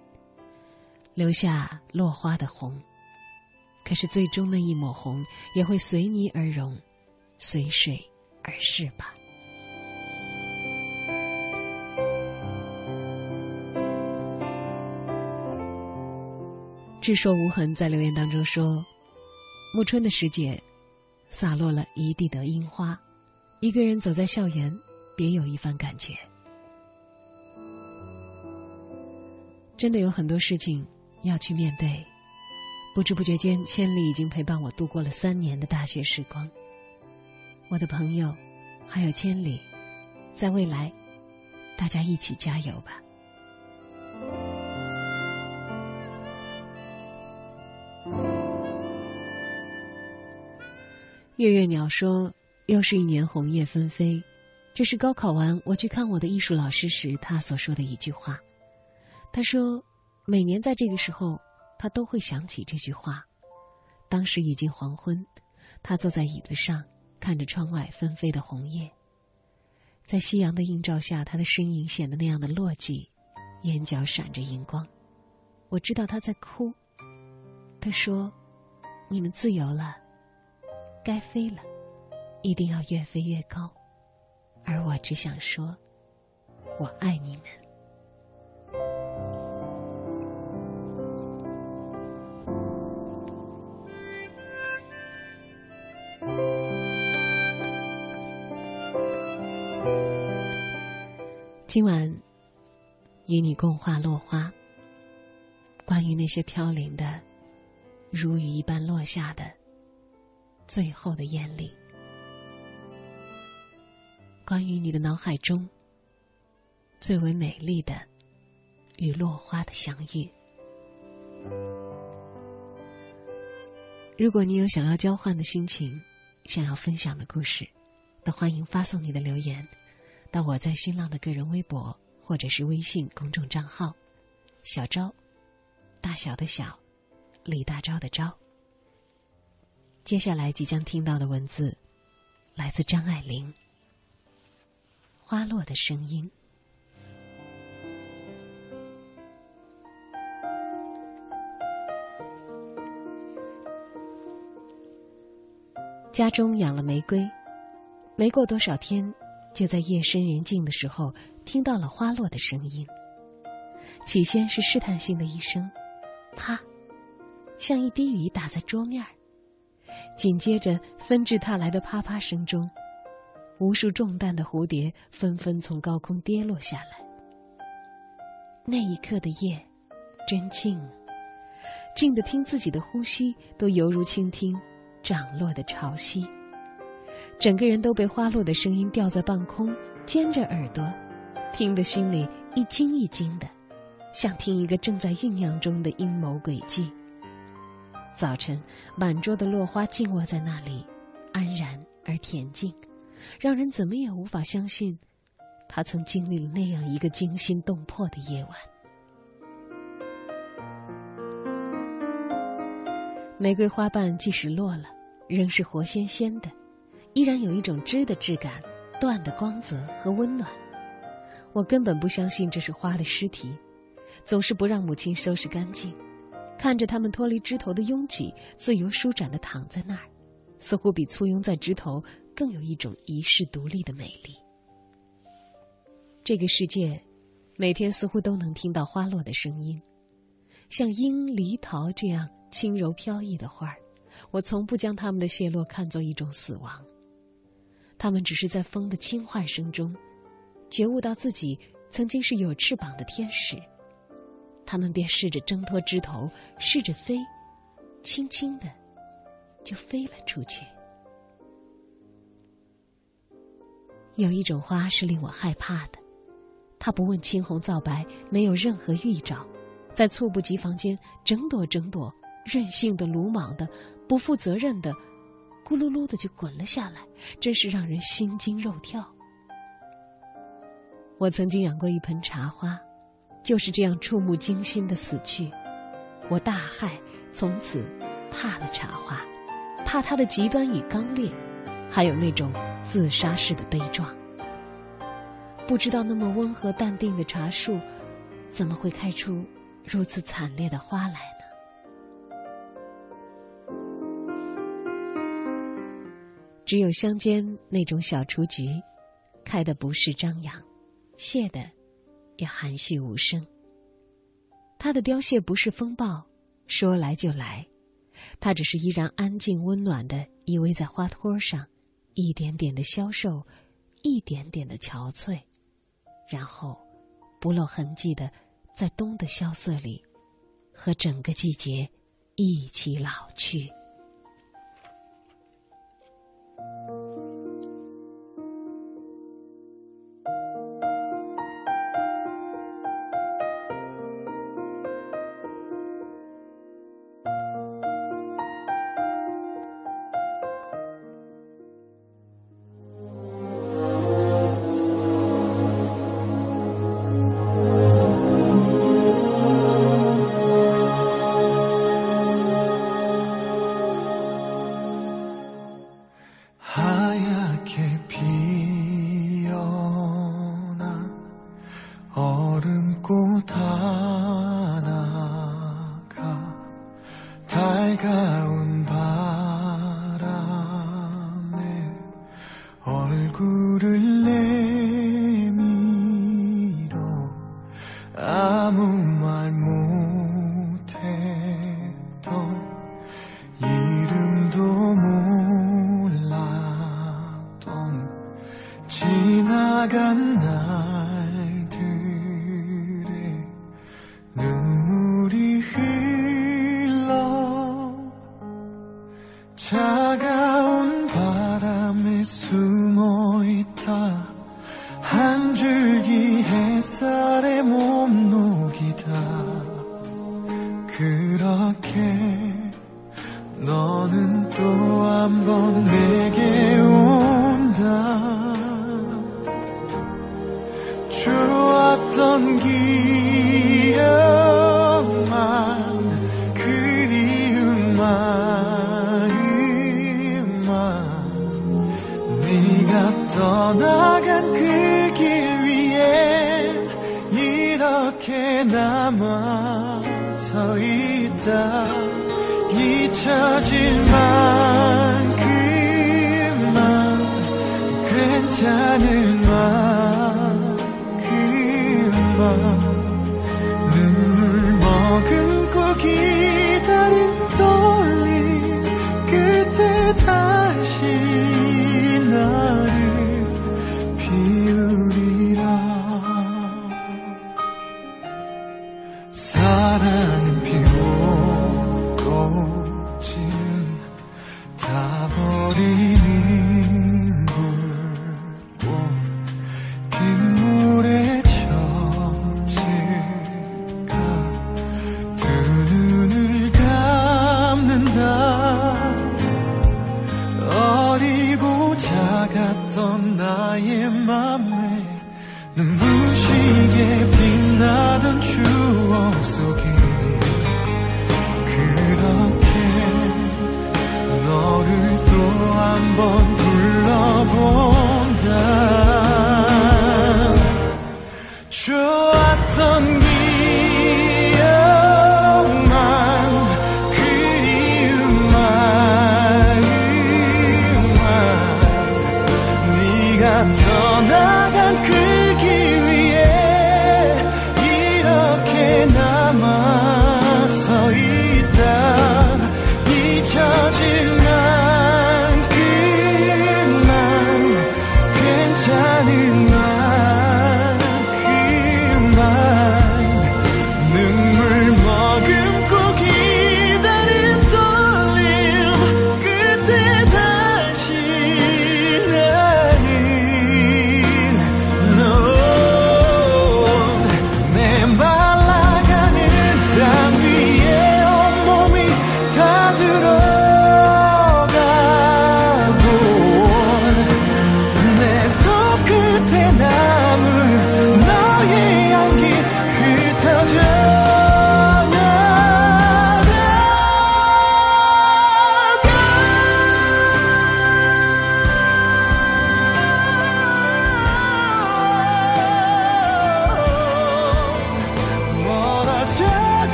留下落花的红。可是最终那一抹红也会随泥而融，随水而逝吧。智说无痕在留言当中说：“暮春的时节，洒落了一地的樱花，一个人走在校园，别有一番感觉。真的有很多事情要去面对，不知不觉间，千里已经陪伴我度过了三年的大学时光。我的朋友，还有千里，在未来，大家一起加油吧。”月月鸟说：“又是一年红叶纷飞。”这是高考完我去看我的艺术老师时，他所说的一句话。他说：“每年在这个时候，他都会想起这句话。”当时已经黄昏，他坐在椅子上，看着窗外纷飞的红叶。在夕阳的映照下，他的身影显得那样的落寂，眼角闪着荧光。我知道他在哭。他说：“你们自由了。”该飞了，一定要越飞越高。而我只想说，我爱你们。今晚与你共话落花，关于那些飘零的，如雨一般落下的。最后的艳丽，关于你的脑海中最为美丽的与落花的相遇。如果你有想要交换的心情，想要分享的故事，都欢迎发送你的留言到我在新浪的个人微博或者是微信公众账号“小昭”，大小的小，李大钊的钊。接下来即将听到的文字，来自张爱玲，《花落的声音》。家中养了玫瑰，没过多少天，就在夜深人静的时候，听到了花落的声音。起先是试探性的一声“啪”，像一滴雨打在桌面儿。紧接着，纷至沓来的啪啪声中，无数重担的蝴蝶纷纷从高空跌落下来。那一刻的夜，真静啊，静的听自己的呼吸都犹如倾听涨落的潮汐。整个人都被花落的声音吊在半空，尖着耳朵，听得心里一惊一惊的，像听一个正在酝酿中的阴谋诡计。早晨，满桌的落花静卧在那里，安然而恬静，让人怎么也无法相信，他曾经历了那样一个惊心动魄的夜晚。玫瑰花瓣即使落了，仍是活鲜鲜的，依然有一种枝的质感、断的光泽和温暖。我根本不相信这是花的尸体，总是不让母亲收拾干净。看着它们脱离枝头的拥挤，自由舒展的躺在那儿，似乎比簇拥在枝头更有一种遗世独立的美丽。这个世界，每天似乎都能听到花落的声音，像樱、梨、桃这样轻柔飘逸的花儿，我从不将它们的谢落看作一种死亡，它们只是在风的轻唤声中，觉悟到自己曾经是有翅膀的天使。他们便试着挣脱枝头，试着飞，轻轻的就飞了出去。有一种花是令我害怕的，它不问青红皂白，没有任何预兆，在猝不及防间整朵整朵任性的、鲁莽的、不负责任的，咕噜噜的就滚了下来，真是让人心惊肉跳。我曾经养过一盆茶花。就是这样触目惊心的死去，我大骇，从此怕了茶花，怕它的极端与刚烈，还有那种自杀式的悲壮。不知道那么温和淡定的茶树，怎么会开出如此惨烈的花来呢？只有乡间那种小雏菊，开的不是张扬，谢的也含蓄无声。它的凋谢不是风暴，说来就来，它只是依然安静温暖的依偎在花托上，一点点的消瘦，一点点的憔悴，然后不露痕迹的在冬的萧瑟里，和整个季节一起老去。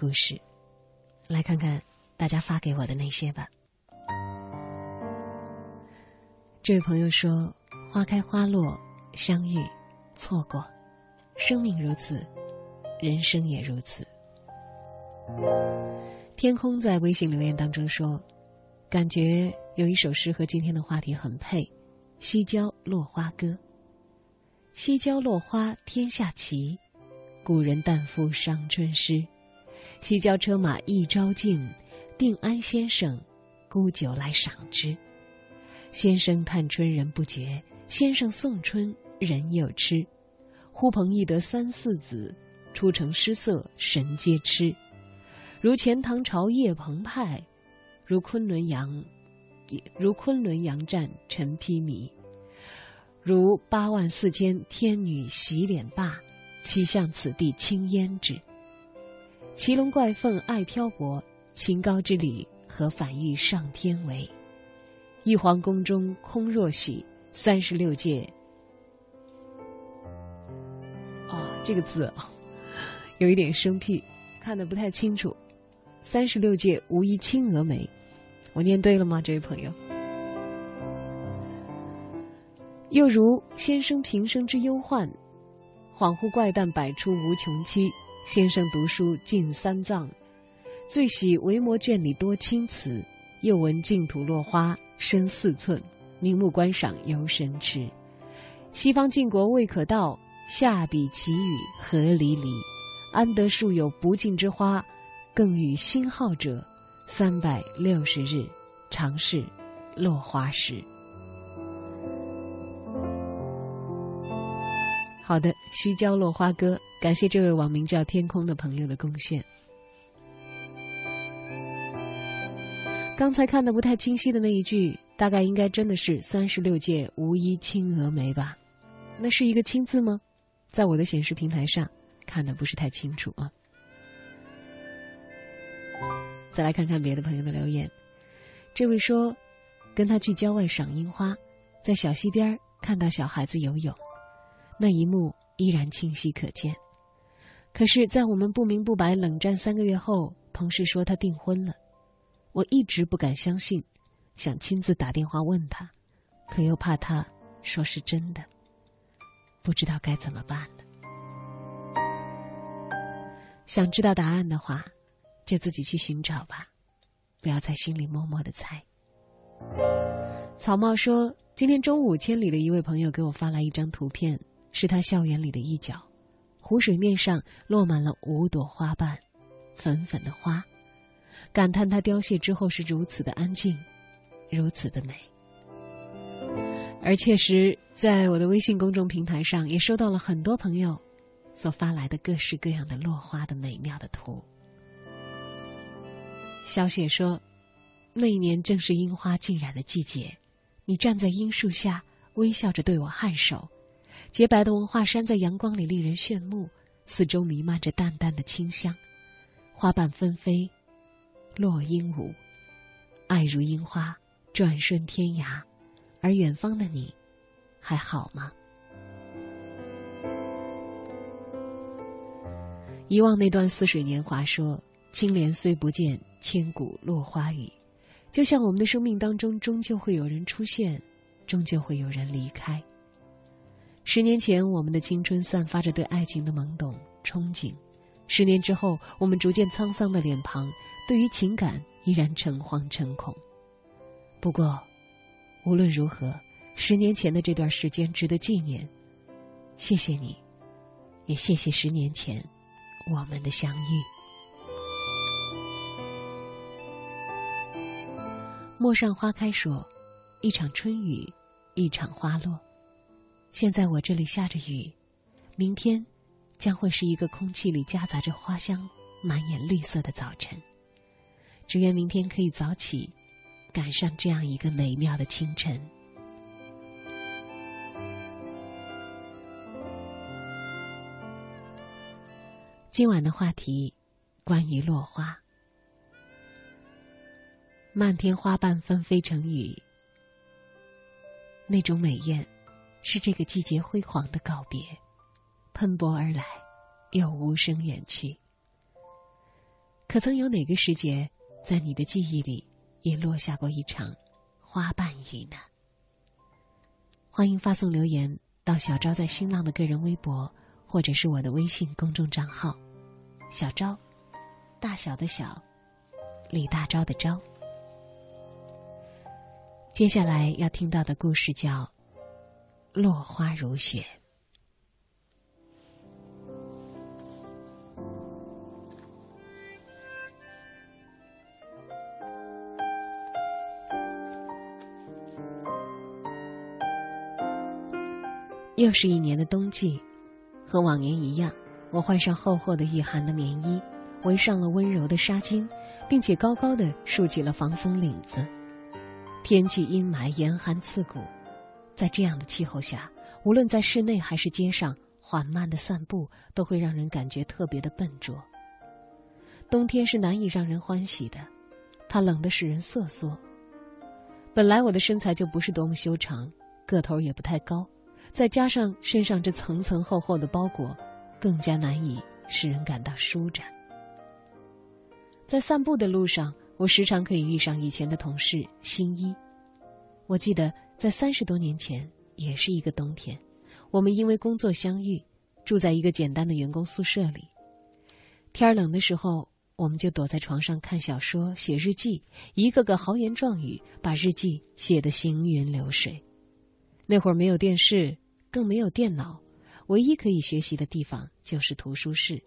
故事，来看看大家发给我的那些吧。这位朋友说：“花开花落，相遇，错过，生命如此，人生也如此。”天空在微信留言当中说：“感觉有一首诗和今天的话题很配，《西郊落花歌》。西郊落花天下奇，古人但赋伤春诗。西郊车马一朝尽，定安先生沽酒来赏之。”先生探春人不觉，先生送春人又痴。呼朋易得三四子，出城失色神皆痴。如钱塘潮叶澎湃，如昆仑阳，如昆仑阳战陈披靡。如八万四千天女洗脸罢，岂向此地轻胭脂？奇龙怪凤爱漂泊，清高之礼何反欲上天为？玉皇宫中空若洗，三十六届。哦，这个字，有一点生僻，看的不太清楚。三十六届无一青娥眉，我念对了吗，这位朋友？又如先生平生之忧患，恍惚怪诞百出无穷期。先生读书尽三藏，最喜维摩卷里多青词。又闻净土落花深四寸，明目观赏游神痴。西方晋国未可到，下笔奇语何离离？安得树有不尽之花，更与新好者三百六十日，常是落花时。好的，《西郊落花歌》，感谢这位网名叫天空的朋友的贡献。刚才看的不太清晰的那一句，大概应该真的是“三十六届无一青娥眉”吧？那是一个“青”字吗？在我的显示平台上看的不是太清楚啊。再来看看别的朋友的留言，这位说，跟他去郊外赏樱花，在小溪边看到小孩子游泳，那一幕依然清晰可见。可是，在我们不明不白冷战三个月后，同事说他订婚了。我一直不敢相信，想亲自打电话问他，可又怕他说是真的，不知道该怎么办了。想知道答案的话，就自己去寻找吧，不要在心里默默的猜。草帽说，今天中午千里的一位朋友给我发来一张图片，是他校园里的一角，湖水面上落满了五朵花瓣，粉粉的花。感叹它凋谢之后是如此的安静，如此的美。而确实，在我的微信公众平台上，也收到了很多朋友所发来的各式各样的落花的美妙的图。小雪说：“那一年正是樱花尽染的季节，你站在樱树下，微笑着对我颔首。洁白的文化衫在阳光里令人炫目，四周弥漫着淡淡的清香，花瓣纷飞。”落鹦鹉，爱如樱花，转瞬天涯。而远方的你，还好吗？遗忘那段似水年华，说：“青莲虽不见，千古落花雨。”就像我们的生命当中，终究会有人出现，终究会有人离开。十年前，我们的青春散发着对爱情的懵懂憧憬；十年之后，我们逐渐沧桑的脸庞。对于情感依然诚惶诚恐。不过，无论如何，十年前的这段时间值得纪念。谢谢你，也谢谢十年前我们的相遇。陌上花开说：“一场春雨，一场花落。现在我这里下着雨，明天将会是一个空气里夹杂着花香、满眼绿色的早晨。”只愿明天可以早起，赶上这样一个美妙的清晨。今晚的话题关于落花，漫天花瓣纷飞成雨，那种美艳是这个季节辉煌的告别，喷薄而来，又无声远去。可曾有哪个时节，在你的记忆里，也落下过一场花瓣雨呢？欢迎发送留言到小昭在新浪的个人微博，或者是我的微信公众账号“小昭”，大小的小，李大钊的钊。接下来要听到的故事叫《落花如雪》。又是一年的冬季，和往年一样，我换上厚厚的御寒的棉衣，围上了温柔的纱巾，并且高高的竖起了防风领子。天气阴霾，严寒刺骨，在这样的气候下，无论在室内还是街上，缓慢的散步都会让人感觉特别的笨拙。冬天是难以让人欢喜的，它冷得使人瑟缩。本来我的身材就不是多么修长，个头也不太高。再加上身上这层层厚厚的包裹，更加难以使人感到舒展。在散步的路上，我时常可以遇上以前的同事新一。我记得在三十多年前，也是一个冬天，我们因为工作相遇，住在一个简单的员工宿舍里。天冷的时候，我们就躲在床上看小说、写日记，一个个豪言壮语，把日记写得行云流水。那会儿没有电视，更没有电脑，唯一可以学习的地方就是图书室。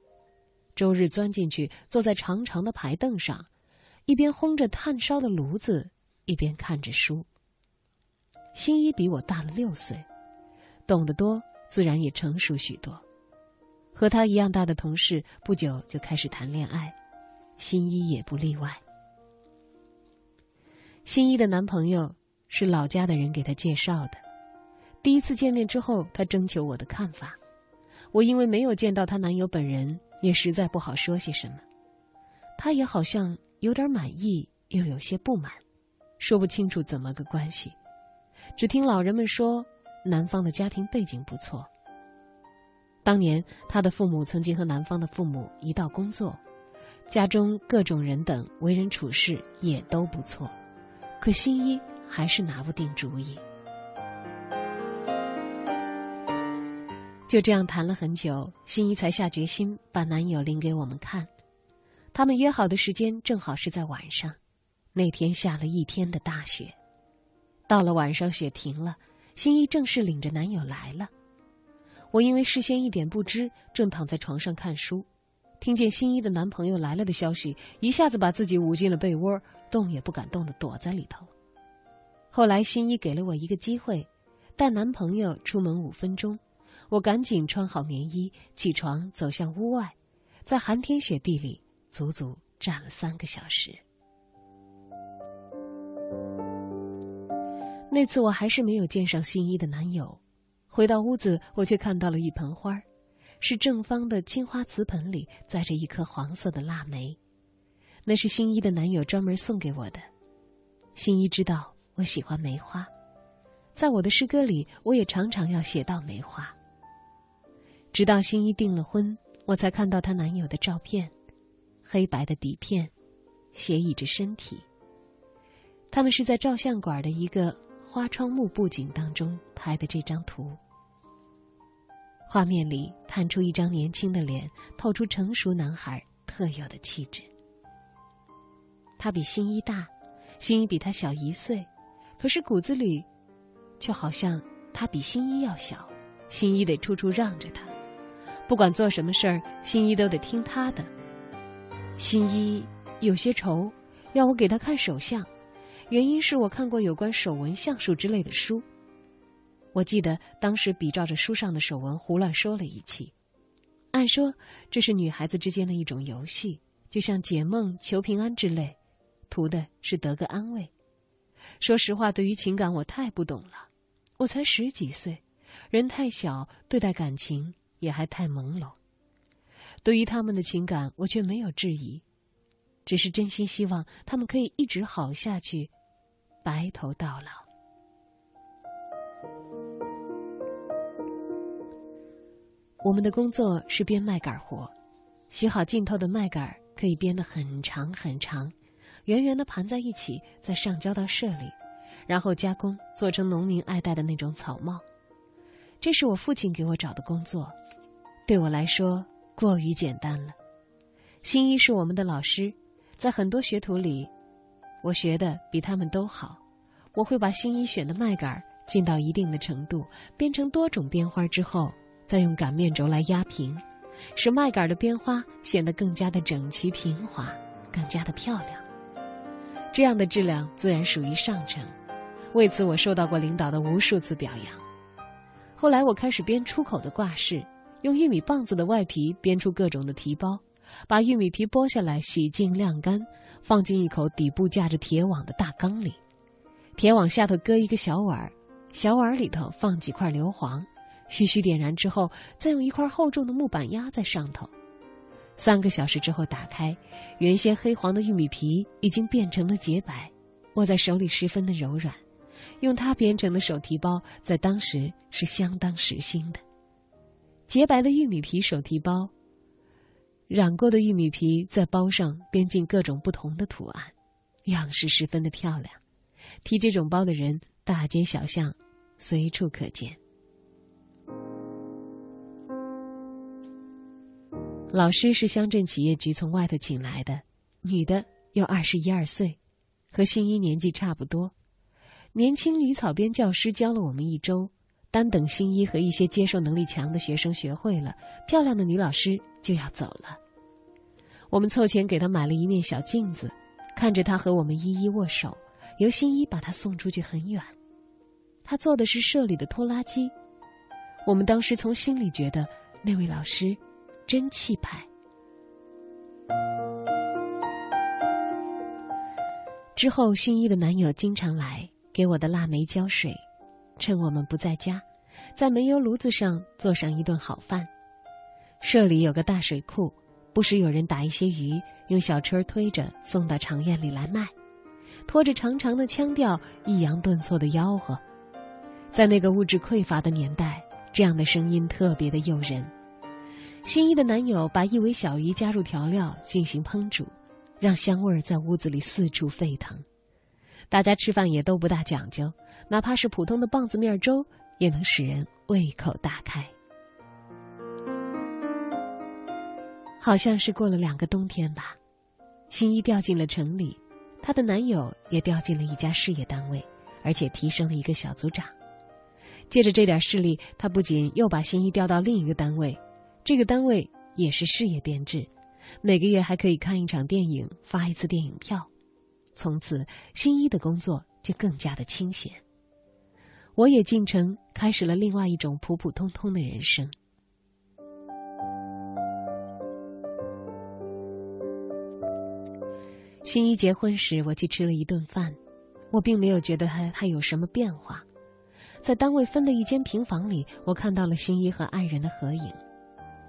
周日钻进去，坐在长长的排凳上，一边烘着炭烧的炉子，一边看着书。新一比我大了六岁，懂得多，自然也成熟许多。和他一样大的同事不久就开始谈恋爱，新一也不例外。新一的男朋友是老家的人给他介绍的。第一次见面之后，他征求我的看法。我因为没有见到她男友本人，也实在不好说些什么。她也好像有点满意，又有些不满，说不清楚怎么个关系。只听老人们说，男方的家庭背景不错。当年他的父母曾经和男方的父母一道工作，家中各种人等为人处事也都不错，可新一还是拿不定主意。就这样谈了很久，新一才下决心把男友领给我们看。他们约好的时间正好是在晚上，那天下了一天的大雪。到了晚上，雪停了，新一正式领着男友来了。我因为事先一点不知，正躺在床上看书，听见新一的男朋友来了的消息，一下子把自己捂进了被窝，动也不敢动的躲在里头。后来，新一给了我一个机会，带男朋友出门五分钟。我赶紧穿好棉衣，起床走向屋外，在寒天雪地里足足站了三个小时。那次我还是没有见上新一的男友，回到屋子，我却看到了一盆花，是正方的青花瓷盆里栽着一颗黄色的腊梅，那是新一的男友专门送给我的。新一知道我喜欢梅花，在我的诗歌里，我也常常要写到梅花。直到新一订了婚，我才看到她男友的照片，黑白的底片，斜倚着身体。他们是在照相馆的一个花窗幕布景当中拍的这张图。画面里探出一张年轻的脸，透出成熟男孩特有的气质。他比新一大，新一比他小一岁，可是骨子里，却好像他比新一要小，新一得处处让着他。不管做什么事儿，新一都得听他的。新一有些愁，要我给他看手相，原因是我看过有关手纹相术之类的书。我记得当时比照着书上的手纹胡乱说了一气。按说这是女孩子之间的一种游戏，就像解梦、求平安之类，图的是得个安慰。说实话，对于情感我太不懂了，我才十几岁，人太小，对待感情。也还太朦胧。对于他们的情感，我却没有质疑，只是真心希望他们可以一直好下去，白头到老。我们的工作是编麦秆活，洗好浸透的麦秆可以编得很长很长，圆圆的盘在一起，再上交到社里，然后加工做成农民爱戴的那种草帽。这是我父亲给我找的工作，对我来说过于简单了。新一是我们的老师，在很多学徒里，我学的比他们都好。我会把新一选的麦秆浸到一定的程度，编成多种编花之后。再用擀面轴来压平，使麦秆的边花显得更加的整齐平滑，更加的漂亮。这样的质量自然属于上乘，为此我受到过领导的无数次表扬。后来我开始编出口的挂饰，用玉米棒子的外皮编出各种的提包，把玉米皮剥下来洗净晾干，放进一口底部架着铁网的大缸里，铁网下头搁一个小碗，小碗里头放几块硫磺。徐徐点燃之后，再用一块厚重的木板压在上头。三个小时之后打开，原先黑黄的玉米皮已经变成了洁白，握在手里十分的柔软。用它编成的手提包，在当时是相当时兴的。洁白的玉米皮手提包，染过的玉米皮在包上编进各种不同的图案，样式十分的漂亮。提这种包的人，大街小巷随处可见。老师是乡镇企业局从外头请来的，女的有二十一二岁，和新一年纪差不多。年轻女草编教师教了我们一周，单等新一和一些接受能力强的学生学会了，漂亮的女老师就要走了。我们凑钱给他买了一面小镜子，看着他和我们一一握手，由新一把他送出去很远。他坐的是社里的拖拉机，我们当时从心里觉得那位老师。真气派。之后，新一的男友经常来给我的腊梅浇水，趁我们不在家，在煤油炉子上做上一顿好饭。社里有个大水库，不时有人打一些鱼，用小车推着送到长院里来卖，拖着长长的腔调，抑扬顿挫的吆喝。在那个物质匮乏的年代，这样的声音特别的诱人。新一的男友把一尾小鱼加入调料进行烹煮，让香味儿在屋子里四处沸腾。大家吃饭也都不大讲究，哪怕是普通的棒子面粥，也能使人胃口大开。好像是过了两个冬天吧，新一调进了城里，她的男友也调进了一家事业单位，而且提升了一个小组长。借着这点势力，他不仅又把新一调到另一个单位。这个单位也是事业编制，每个月还可以看一场电影，发一次电影票。从此，新一的工作就更加的清闲。我也进城，开始了另外一种普普通通的人生。新一结婚时，我去吃了一顿饭，我并没有觉得他他有什么变化。在单位分的一间平房里，我看到了新一和爱人的合影。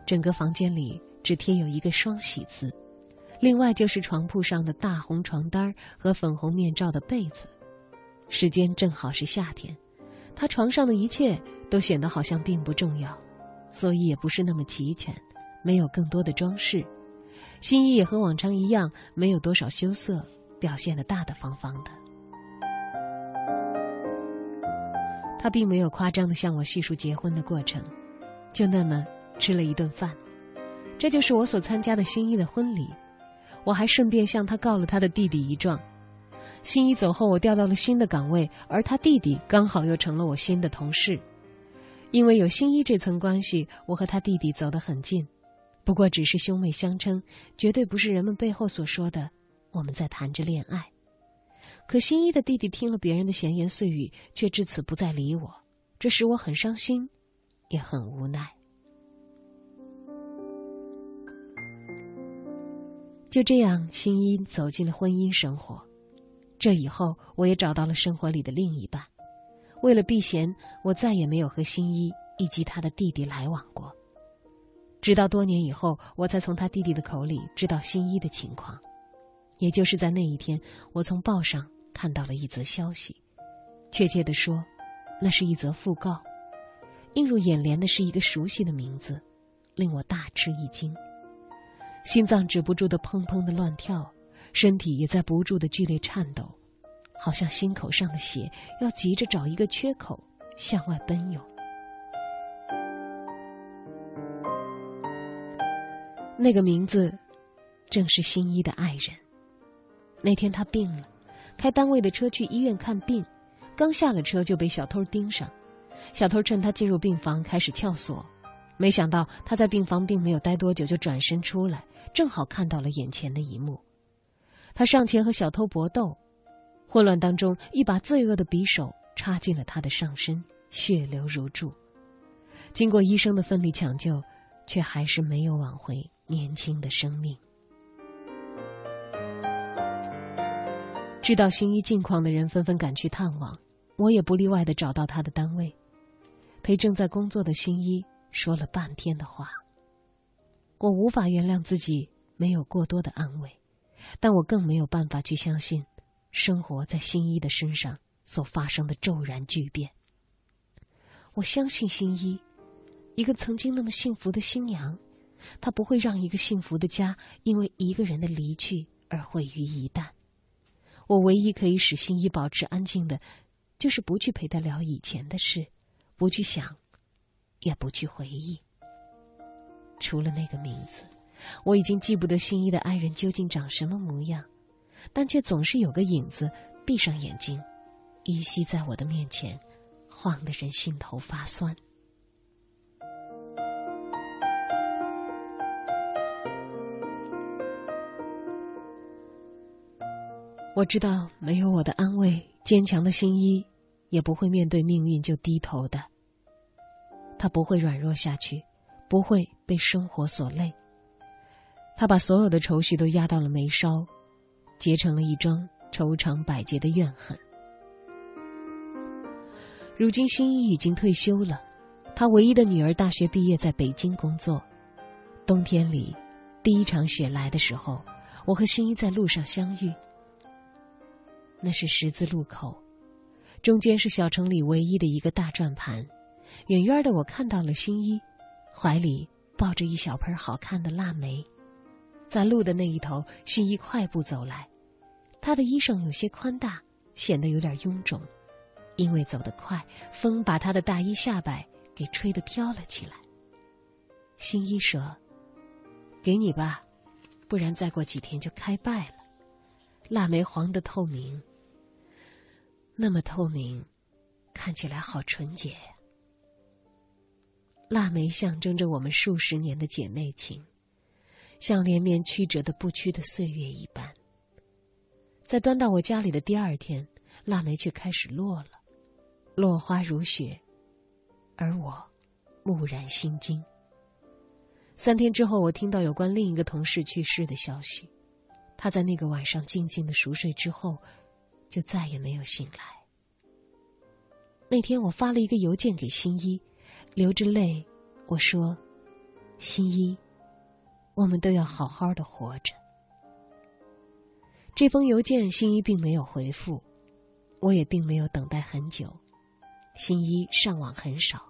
整个房间里只贴有一个“双喜”字，另外就是床铺上的大红床单和粉红面罩的被子。时间正好是夏天，他床上的一切都显得好像并不重要，所以也不是那么齐全，没有更多的装饰。新一也和往常一样，没有多少羞涩，表现的大大方方的。他并没有夸张的向我叙述结婚的过程，就那么。吃了一顿饭，这就是我所参加的新一的婚礼。我还顺便向他告了他的弟弟一状。新一走后，我调到了新的岗位，而他弟弟刚好又成了我新的同事。因为有新一这层关系，我和他弟弟走得很近。不过只是兄妹相称，绝对不是人们背后所说的我们在谈着恋爱。可新一的弟弟听了别人的闲言碎语，却至此不再理我，这使我很伤心，也很无奈。就这样，新一走进了婚姻生活。这以后，我也找到了生活里的另一半。为了避嫌，我再也没有和新一以及他的弟弟来往过。直到多年以后，我才从他弟弟的口里知道新一的情况。也就是在那一天，我从报上看到了一则消息，确切的说，那是一则讣告。映入眼帘的是一个熟悉的名字令我大吃一惊，心脏止不住的砰砰的乱跳，身体也在不住的剧烈颤抖，好像心口上的血要急着找一个缺口向外奔涌。那个名字，正是新一的爱人。那天他病了，开单位的车去医院看病，刚下了车就被小偷盯上。小偷趁他进入病房开始撬锁，没想到他在病房并没有待多久就转身出来，正好看到了眼前的一幕。他上前和小偷搏斗，混乱当中，一把罪恶的匕首插进了他的上身，血流如注。经过医生的奋力抢救，却还是没有挽回。年轻的生命，知道新一近况的人纷纷赶去探望，我也不例外的找到他的单位，陪正在工作的新一说了半天的话。我无法原谅自己没有过多的安慰，但我更没有办法去相信，生活在新一的身上所发生的骤然巨变。我相信新一，一个曾经那么幸福的新娘。他不会让一个幸福的家因为一个人的离去而毁于一旦。我唯一可以使心一保持安静的，就是不去陪他聊以前的事，不去想，也不去回忆。除了那个名字，我已经记不得心一的爱人究竟长什么模样，但却总是有个影子，闭上眼睛，依稀在我的面前，晃得人心头发酸。我知道，没有我的安慰，坚强的新一也不会面对命运就低头的。他不会软弱下去，不会被生活所累。他把所有的愁绪都压到了眉梢，结成了一桩愁肠百结的怨恨。如今，新一已经退休了，他唯一的女儿大学毕业，在北京工作。冬天里，第一场雪来的时候，我和新一在路上相遇。那是十字路口，中间是小城里唯一的一个大转盘。远远的，我看到了新一，怀里抱着一小盆好看的腊梅。在路的那一头，新一快步走来，他的衣裳有些宽大，显得有点臃肿，因为走得快，风把他的大衣下摆给吹得飘了起来。新一说：“给你吧，不然再过几天就开败了。腊梅黄的透明。”那么透明，看起来好纯洁。腊梅象征着我们数十年的姐妹情，像连绵曲折的不屈的岁月一般。在端到我家里的第二天，腊梅却开始落了，落花如雪，而我木然心惊。三天之后，我听到有关另一个同事去世的消息，他在那个晚上静静的熟睡之后。就再也没有醒来。那天我发了一个邮件给新一，流着泪，我说：“新一，我们都要好好的活着。”这封邮件新一并没有回复，我也并没有等待很久。新一上网很少，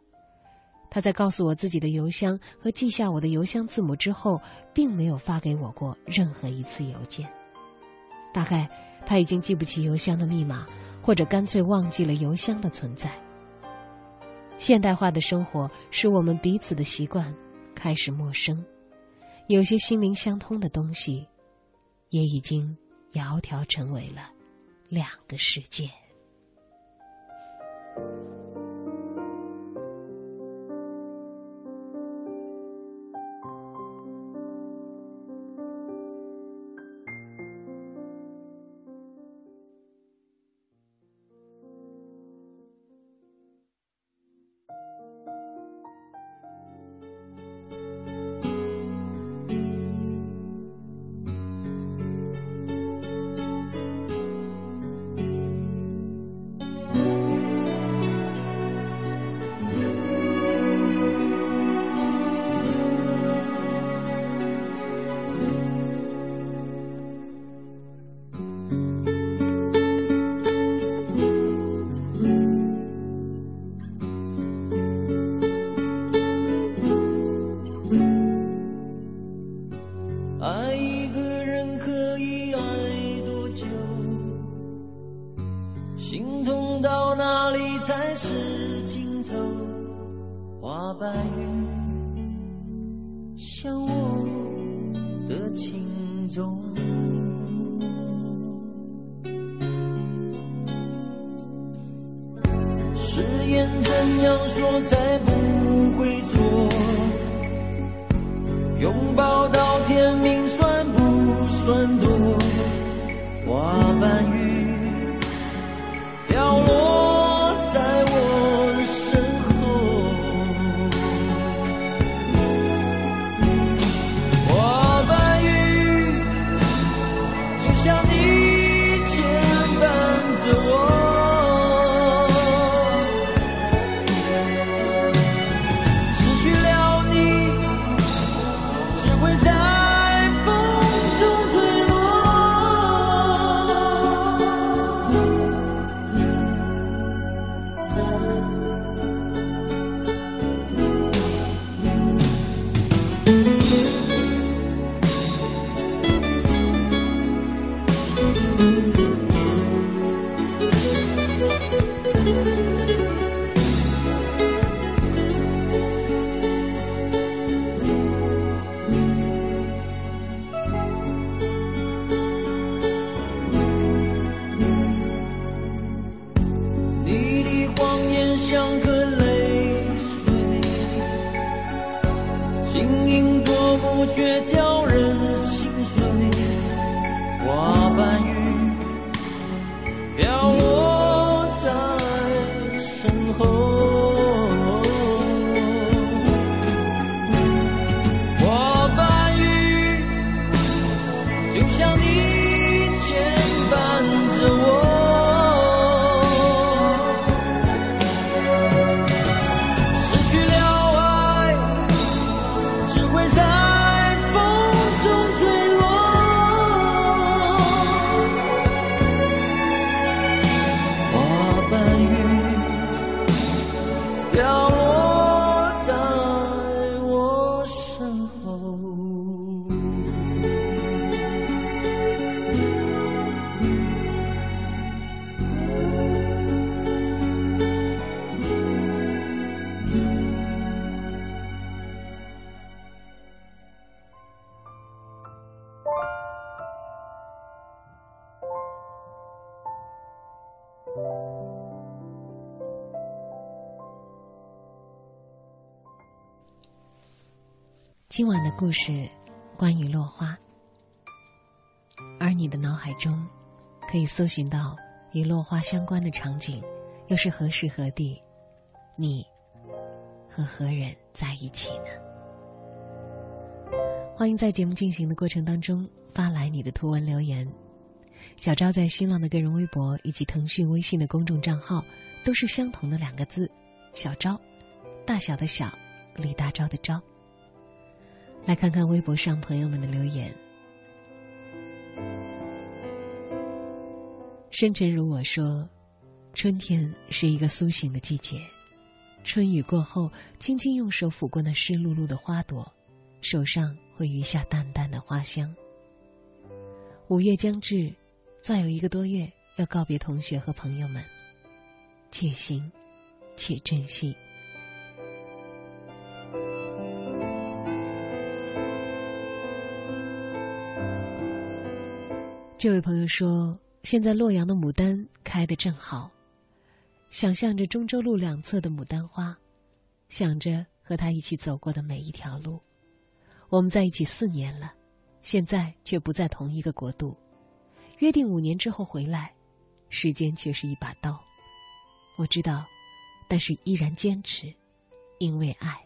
他在告诉我自己的邮箱和记下我的邮箱字母之后，并没有发给我过任何一次邮件。大概。他已经记不起邮箱的密码，或者干脆忘记了邮箱的存在。现代化的生活使我们彼此的习惯开始陌生，有些心灵相通的东西，也已经窈窕成为了两个世界。心痛到哪里才是尽头？花瓣雨，像我的情衷。誓言怎样说才不会错？拥抱到天明算不算多？花瓣今晚的故事关于落花，而你的脑海中可以搜寻到与落花相关的场景，又是何时何地？你和何人在一起呢？欢迎在节目进行的过程当中发来你的图文留言。小昭在新浪的个人微博以及腾讯微信的公众账号都是相同的两个字：小昭，大小的小，李大钊的钊。来看看微博上朋友们的留言。深沉如我说，春天是一个苏醒的季节，春雨过后，轻轻用手抚过那湿漉漉的花朵，手上会余下淡淡的花香。五月将至，再有一个多月要告别同学和朋友们，且行且珍惜。这位朋友说：“现在洛阳的牡丹开得正好，想象着中州路两侧的牡丹花，想着和他一起走过的每一条路。我们在一起四年了，现在却不在同一个国度，约定五年之后回来，时间却是一把刀。我知道，但是依然坚持，因为爱。”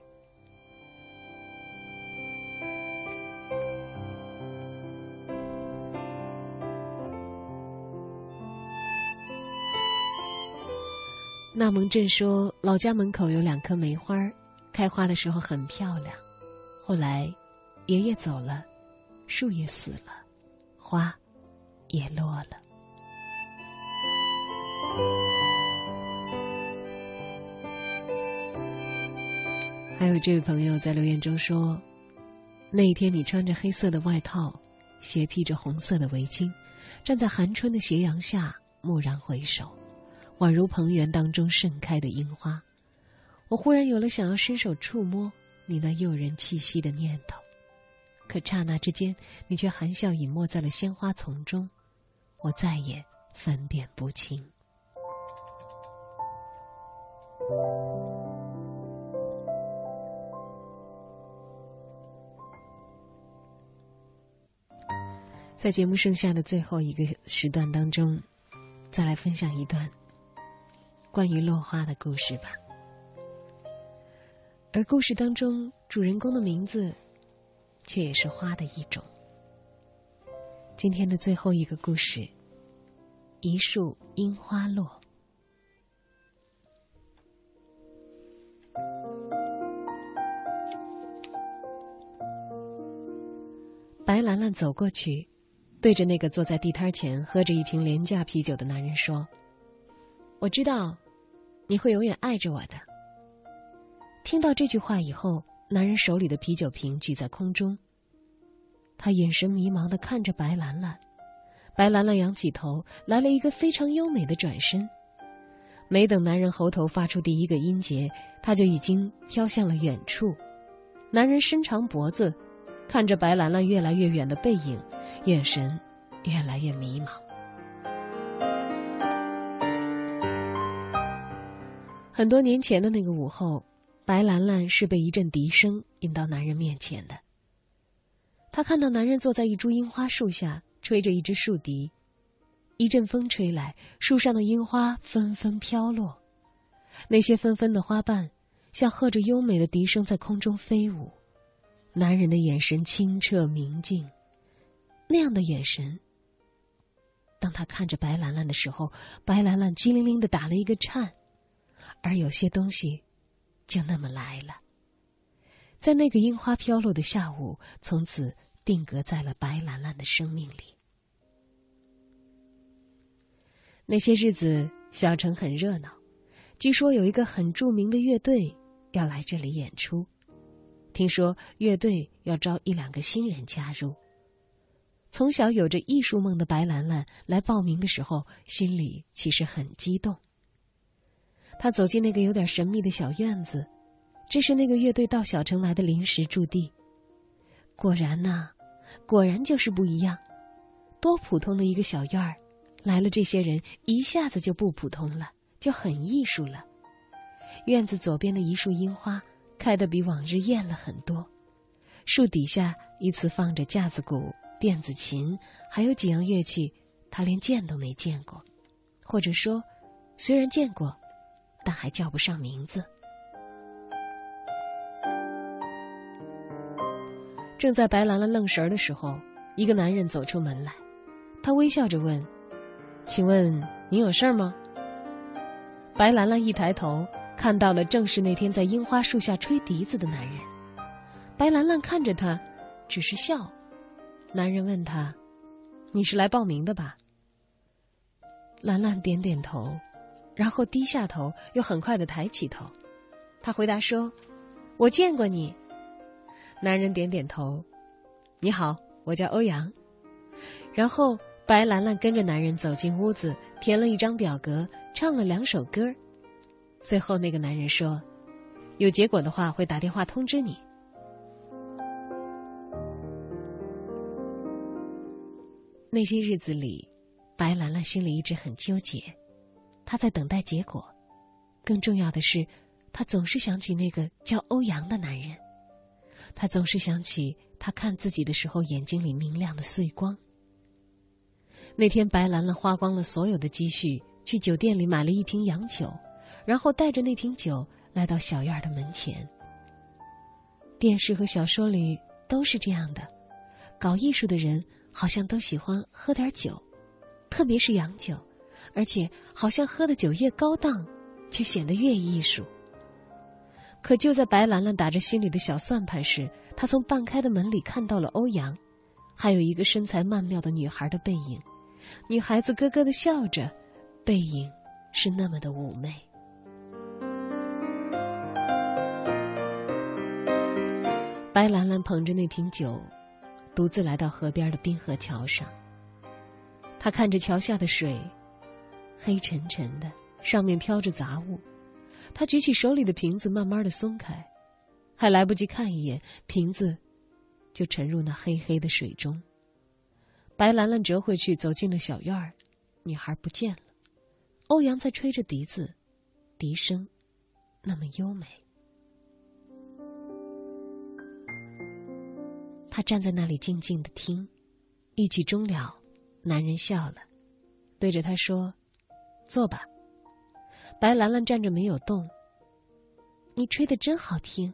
纳蒙镇说，老家门口有两棵梅花，开花的时候很漂亮。后来，爷爷走了，树也死了，花也落了。还有这位朋友在留言中说，那一天你穿着黑色的外套，斜披着红色的围巾，站在寒春的斜阳下，蓦然回首。宛如蓬园当中盛开的樱花。我忽然有了想要伸手触摸你那诱人气息的念头，可刹那之间，你却含笑隐没在了鲜花丛中，我再也分辨不清。在节目剩下的最后一个时段当中，再来分享一段关于落花的故事吧。而故事当中主人公的名字，却也是花的一种。今天的最后一个故事，一树樱花落。白兰兰走过去。对着那个坐在地摊前喝着一瓶廉价啤酒的男人说：“我知道，你会永远爱着我的。”听到这句话以后，男人手里的啤酒瓶举在空中。他眼神迷茫的看着白兰兰，白兰兰仰起头，来了一个非常优美的转身。没等男人喉头发出第一个音节，他就已经飘向了远处。男人伸长脖子。看着白兰兰越来越远的背影，眼神越来越迷茫。很多年前的那个午后，白兰兰是被一阵笛声引到男人面前的。她看到男人坐在一株樱花树下，吹着一支竖笛，一阵风吹来，树上的樱花纷纷飘落，那些纷纷的花瓣像和着优美的笛声在空中飞舞。男人的眼神清澈明净，那样的眼神。当他看着白兰兰的时候，白兰兰机灵灵的打了一个颤，而有些东西，就那么来了。在那个樱花飘落的下午，从此定格在了白兰兰的生命里。那些日子，小城很热闹，据说有一个很著名的乐队要来这里演出。听说乐队要招一两个新人加入。从小有着艺术梦的白兰兰来报名的时候，心里其实很激动。他走进那个有点神秘的小院子，这是那个乐队到小城来的临时驻地。果然呐，果然就是不一样。多普通的一个小院儿，来了这些人，一下子就不普通了，就很艺术了。院子左边的一束樱花。开得比往日艳了很多，树底下依次放着架子鼓、电子琴，还有几样乐器，他连见都没见过，或者说，虽然见过，但还叫不上名字。正在白兰兰愣神儿的时候，一个男人走出门来，他微笑着问：“请问您有事儿吗？”白兰兰一抬头。看到了，正是那天在樱花树下吹笛子的男人。白兰兰看着他，只是笑。男人问他：“你是来报名的吧？”兰兰点点头，然后低下头，又很快的抬起头。他回答说：“我见过你。”男人点点头：“你好，我叫欧阳。”然后白兰兰跟着男人走进屋子，填了一张表格，唱了两首歌。最后，那个男人说：“有结果的话，会打电话通知你。”那些日子里，白兰兰心里一直很纠结，她在等待结果。更重要的是，她总是想起那个叫欧阳的男人，她总是想起他看自己的时候眼睛里明亮的碎光。那天，白兰兰花光了所有的积蓄，去酒店里买了一瓶洋酒。然后带着那瓶酒来到小院的门前。电视和小说里都是这样的，搞艺术的人好像都喜欢喝点酒，特别是洋酒，而且好像喝的酒越高档，就显得越艺术。可就在白兰兰打着心里的小算盘时，她从半开的门里看到了欧阳，还有一个身材曼妙的女孩的背影。女孩子咯咯的笑着，背影是那么的妩媚。白兰兰捧着那瓶酒，独自来到河边的滨河桥上。她看着桥下的水，黑沉沉的，上面飘着杂物。他举起手里的瓶子，慢慢的松开，还来不及看一眼，瓶子就沉入那黑黑的水中。白兰兰折回去，走进了小院儿，女孩不见了。欧阳在吹着笛子，笛声那么优美。他站在那里静静的听，一曲终了，男人笑了，对着他说：“坐吧。”白兰兰站着没有动。你吹的真好听。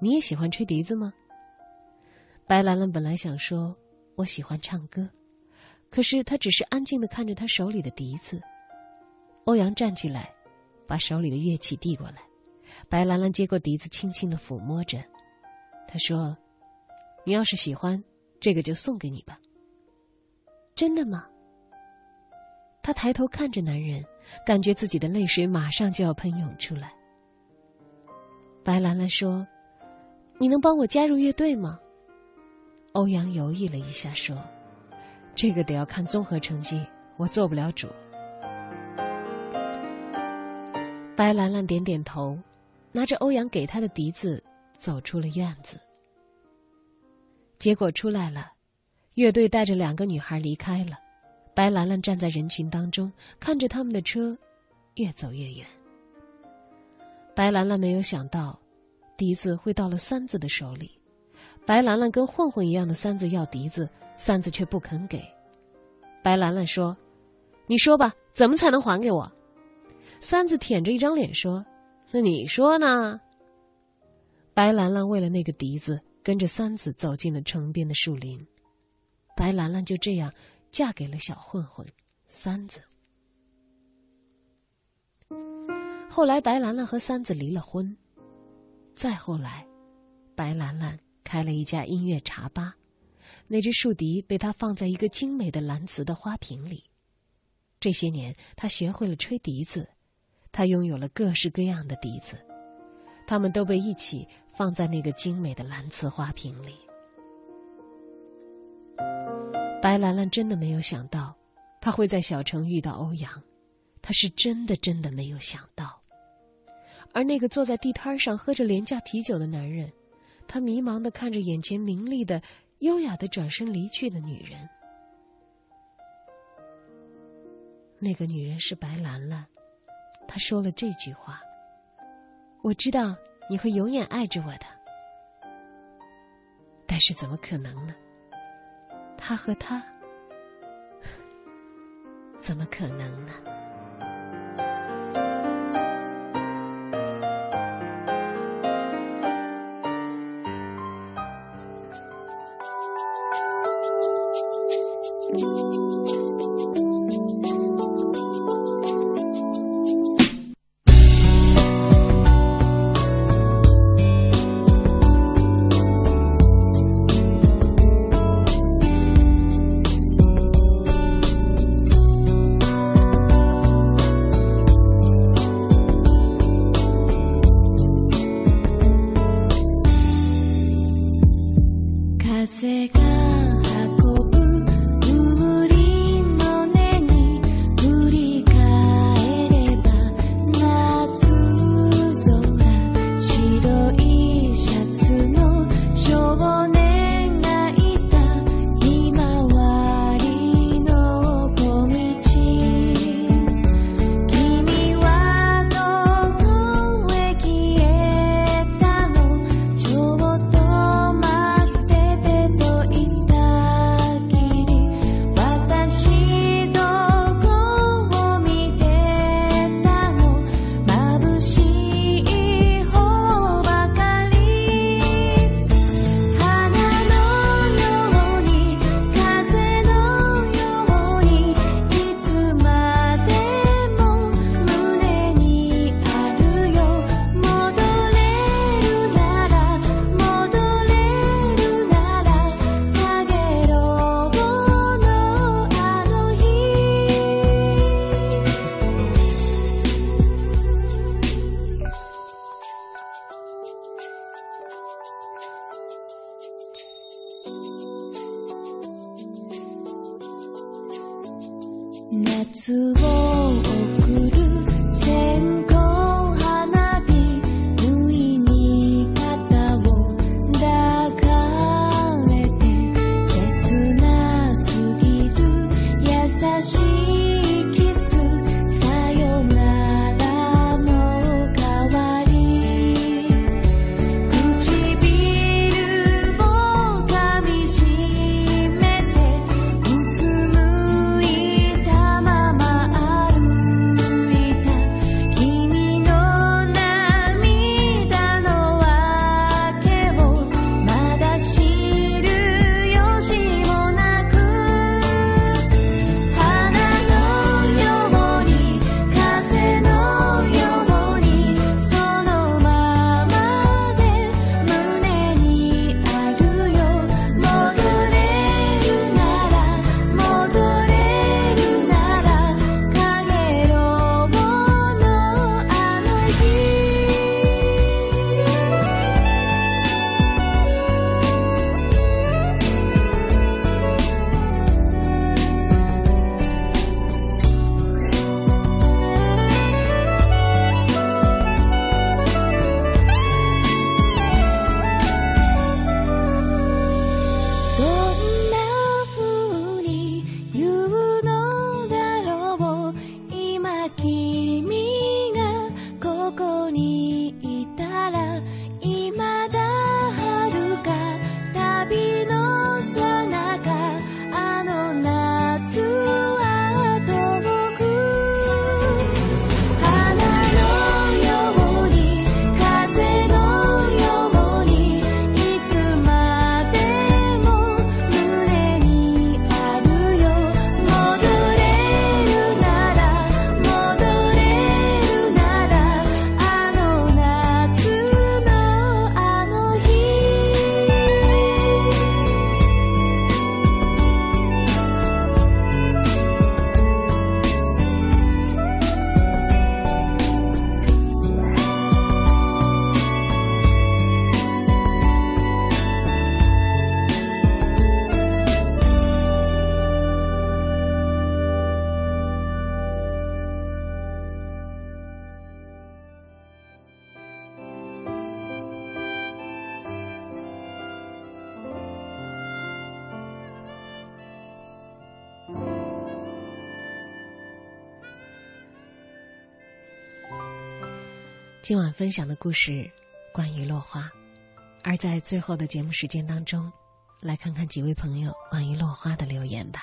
你也喜欢吹笛子吗？白兰兰本来想说我喜欢唱歌，可是她只是安静的看着她手里的笛子。欧阳站起来，把手里的乐器递过来。白兰兰接过笛子，轻轻的抚摸着。他说：“你要是喜欢，这个就送给你吧。”真的吗？她抬头看着男人。感觉自己的泪水马上就要喷涌出来。白兰兰说：“你能帮我加入乐队吗？”欧阳犹豫了一下说：“这个得要看综合成绩，我做不了主。”白兰兰点点头，拿着欧阳给她的笛子走出了院子。结果出来了，乐队带着两个女孩离开了。白兰兰站在人群当中，看着他们的车越走越远。白兰兰没有想到，笛子会到了三子的手里。白兰兰跟混混一样的三子要笛子，三子却不肯给。白兰兰说：“你说吧，怎么才能还给我？”三子舔着一张脸说：“那你说呢？”白兰兰为了那个笛子，跟着三子走进了城边的树林。白兰兰就这样。嫁给了小混混三子。后来，白兰兰和三子离了婚。再后来，白兰兰开了一家音乐茶吧，那只竖笛被她放在一个精美的蓝瓷的花瓶里。这些年，她学会了吹笛子，她拥有了各式各样的笛子，它们都被一起放在那个精美的蓝瓷花瓶里。白兰兰真的没有想到，她会在小城遇到欧阳，她是真的真的没有想到。而那个坐在地摊上喝着廉价啤酒的男人，他迷茫的看着眼前明丽的、优雅的转身离去的女人。那个女人是白兰兰，她说了这句话：“我知道你会永远爱着我的。”但是怎么可能呢？他和他，怎么可能呢？夏を分享的故事关于落花，而在最后的节目时间当中，来看看几位朋友关于落花的留言吧。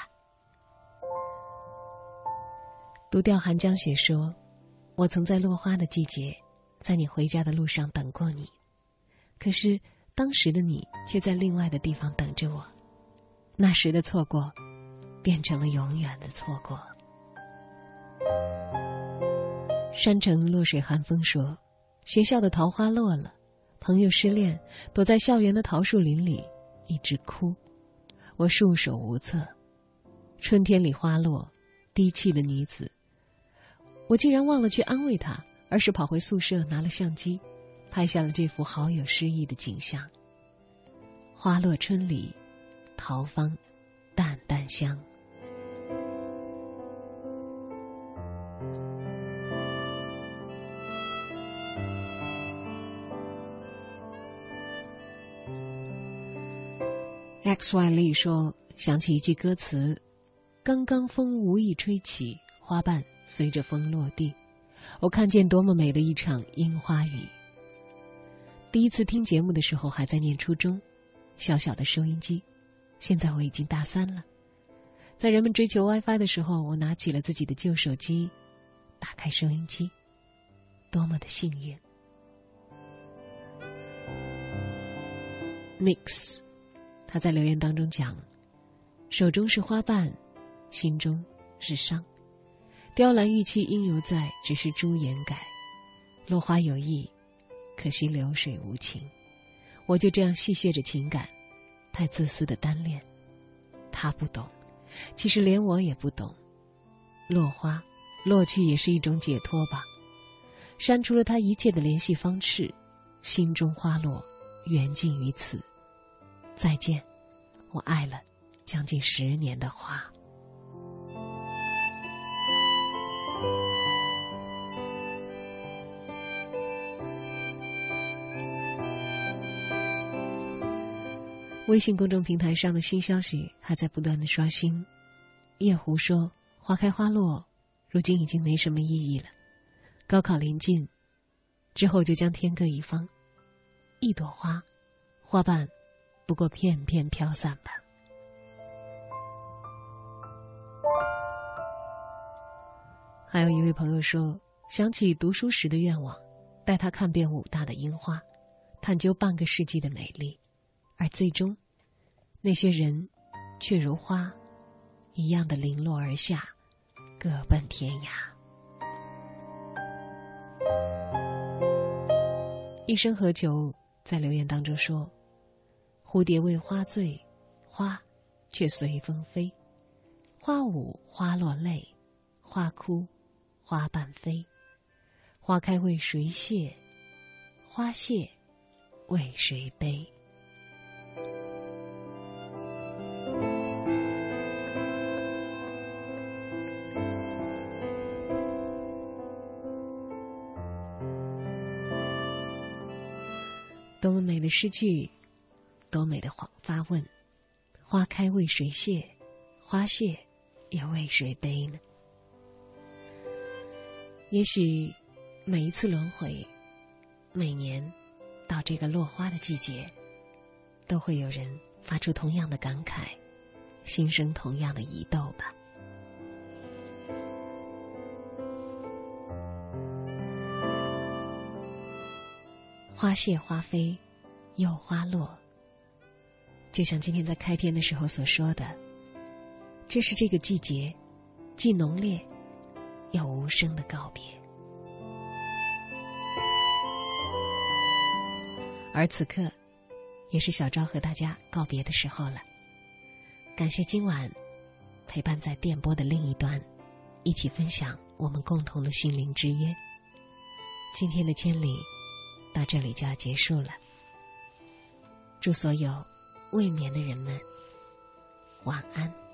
独钓寒江雪说：“我曾在落花的季节，在你回家的路上等过你，可是当时的你却在另外的地方等着我，那时的错过，变成了永远的错过。”山城落水寒风说。学校的桃花落了，朋友失恋，躲在校园的桃树林里一直哭，我束手无策。春天里花落，低泣的女子，我竟然忘了去安慰她，而是跑回宿舍拿了相机，拍下了这幅好有诗意的景象。花落春里，桃芳淡淡香。X Y 丽说：“想起一句歌词，刚刚风无意吹起，花瓣随着风落地。我看见多么美的一场樱花雨。第一次听节目的时候还在念初中，小小的收音机。现在我已经大三了，在人们追求 WiFi 的时候，我拿起了自己的旧手机，打开收音机，多么的幸运。Mix。”他在留言当中讲：“手中是花瓣，心中是伤。雕栏玉砌应犹在，只是朱颜改。落花有意，可惜流水无情。我就这样戏谑着情感，太自私的单恋。他不懂，其实连我也不懂。落花，落去也是一种解脱吧。删除了他一切的联系方式，心中花落，缘尽于此。”再见，我爱了将近十年的花。微信公众平台上的新消息还在不断的刷新。夜壶说：“花开花落，如今已经没什么意义了。高考临近，之后就将天各一方，一朵花，花瓣不过片片飘散吧。还有一位朋友说，想起读书时的愿望，带他看遍武大的樱花，探究半个世纪的美丽，而最终，那些人，却如花，一样的零落而下，各奔天涯。一生何求？在留言当中说：“蝴蝶为花醉，花却随风飞，花舞花落泪，花哭。”花瓣飞，花开为谁谢？花谢为谁悲？多么美的诗句，多美的话发问：花开为谁谢？花谢又为谁悲呢？也许，每一次轮回，每年到这个落花的季节，都会有人发出同样的感慨，心生同样的疑窦吧。花谢花飞，又花落。就像今天在开篇的时候所说的，这是这个季节既浓烈。又无声的告别，而此刻，也是小昭和大家告别的时候了。感谢今晚陪伴在电波的另一端，一起分享我们共同的心灵之约。今天的千里到这里就要结束了。祝所有未眠的人们晚安。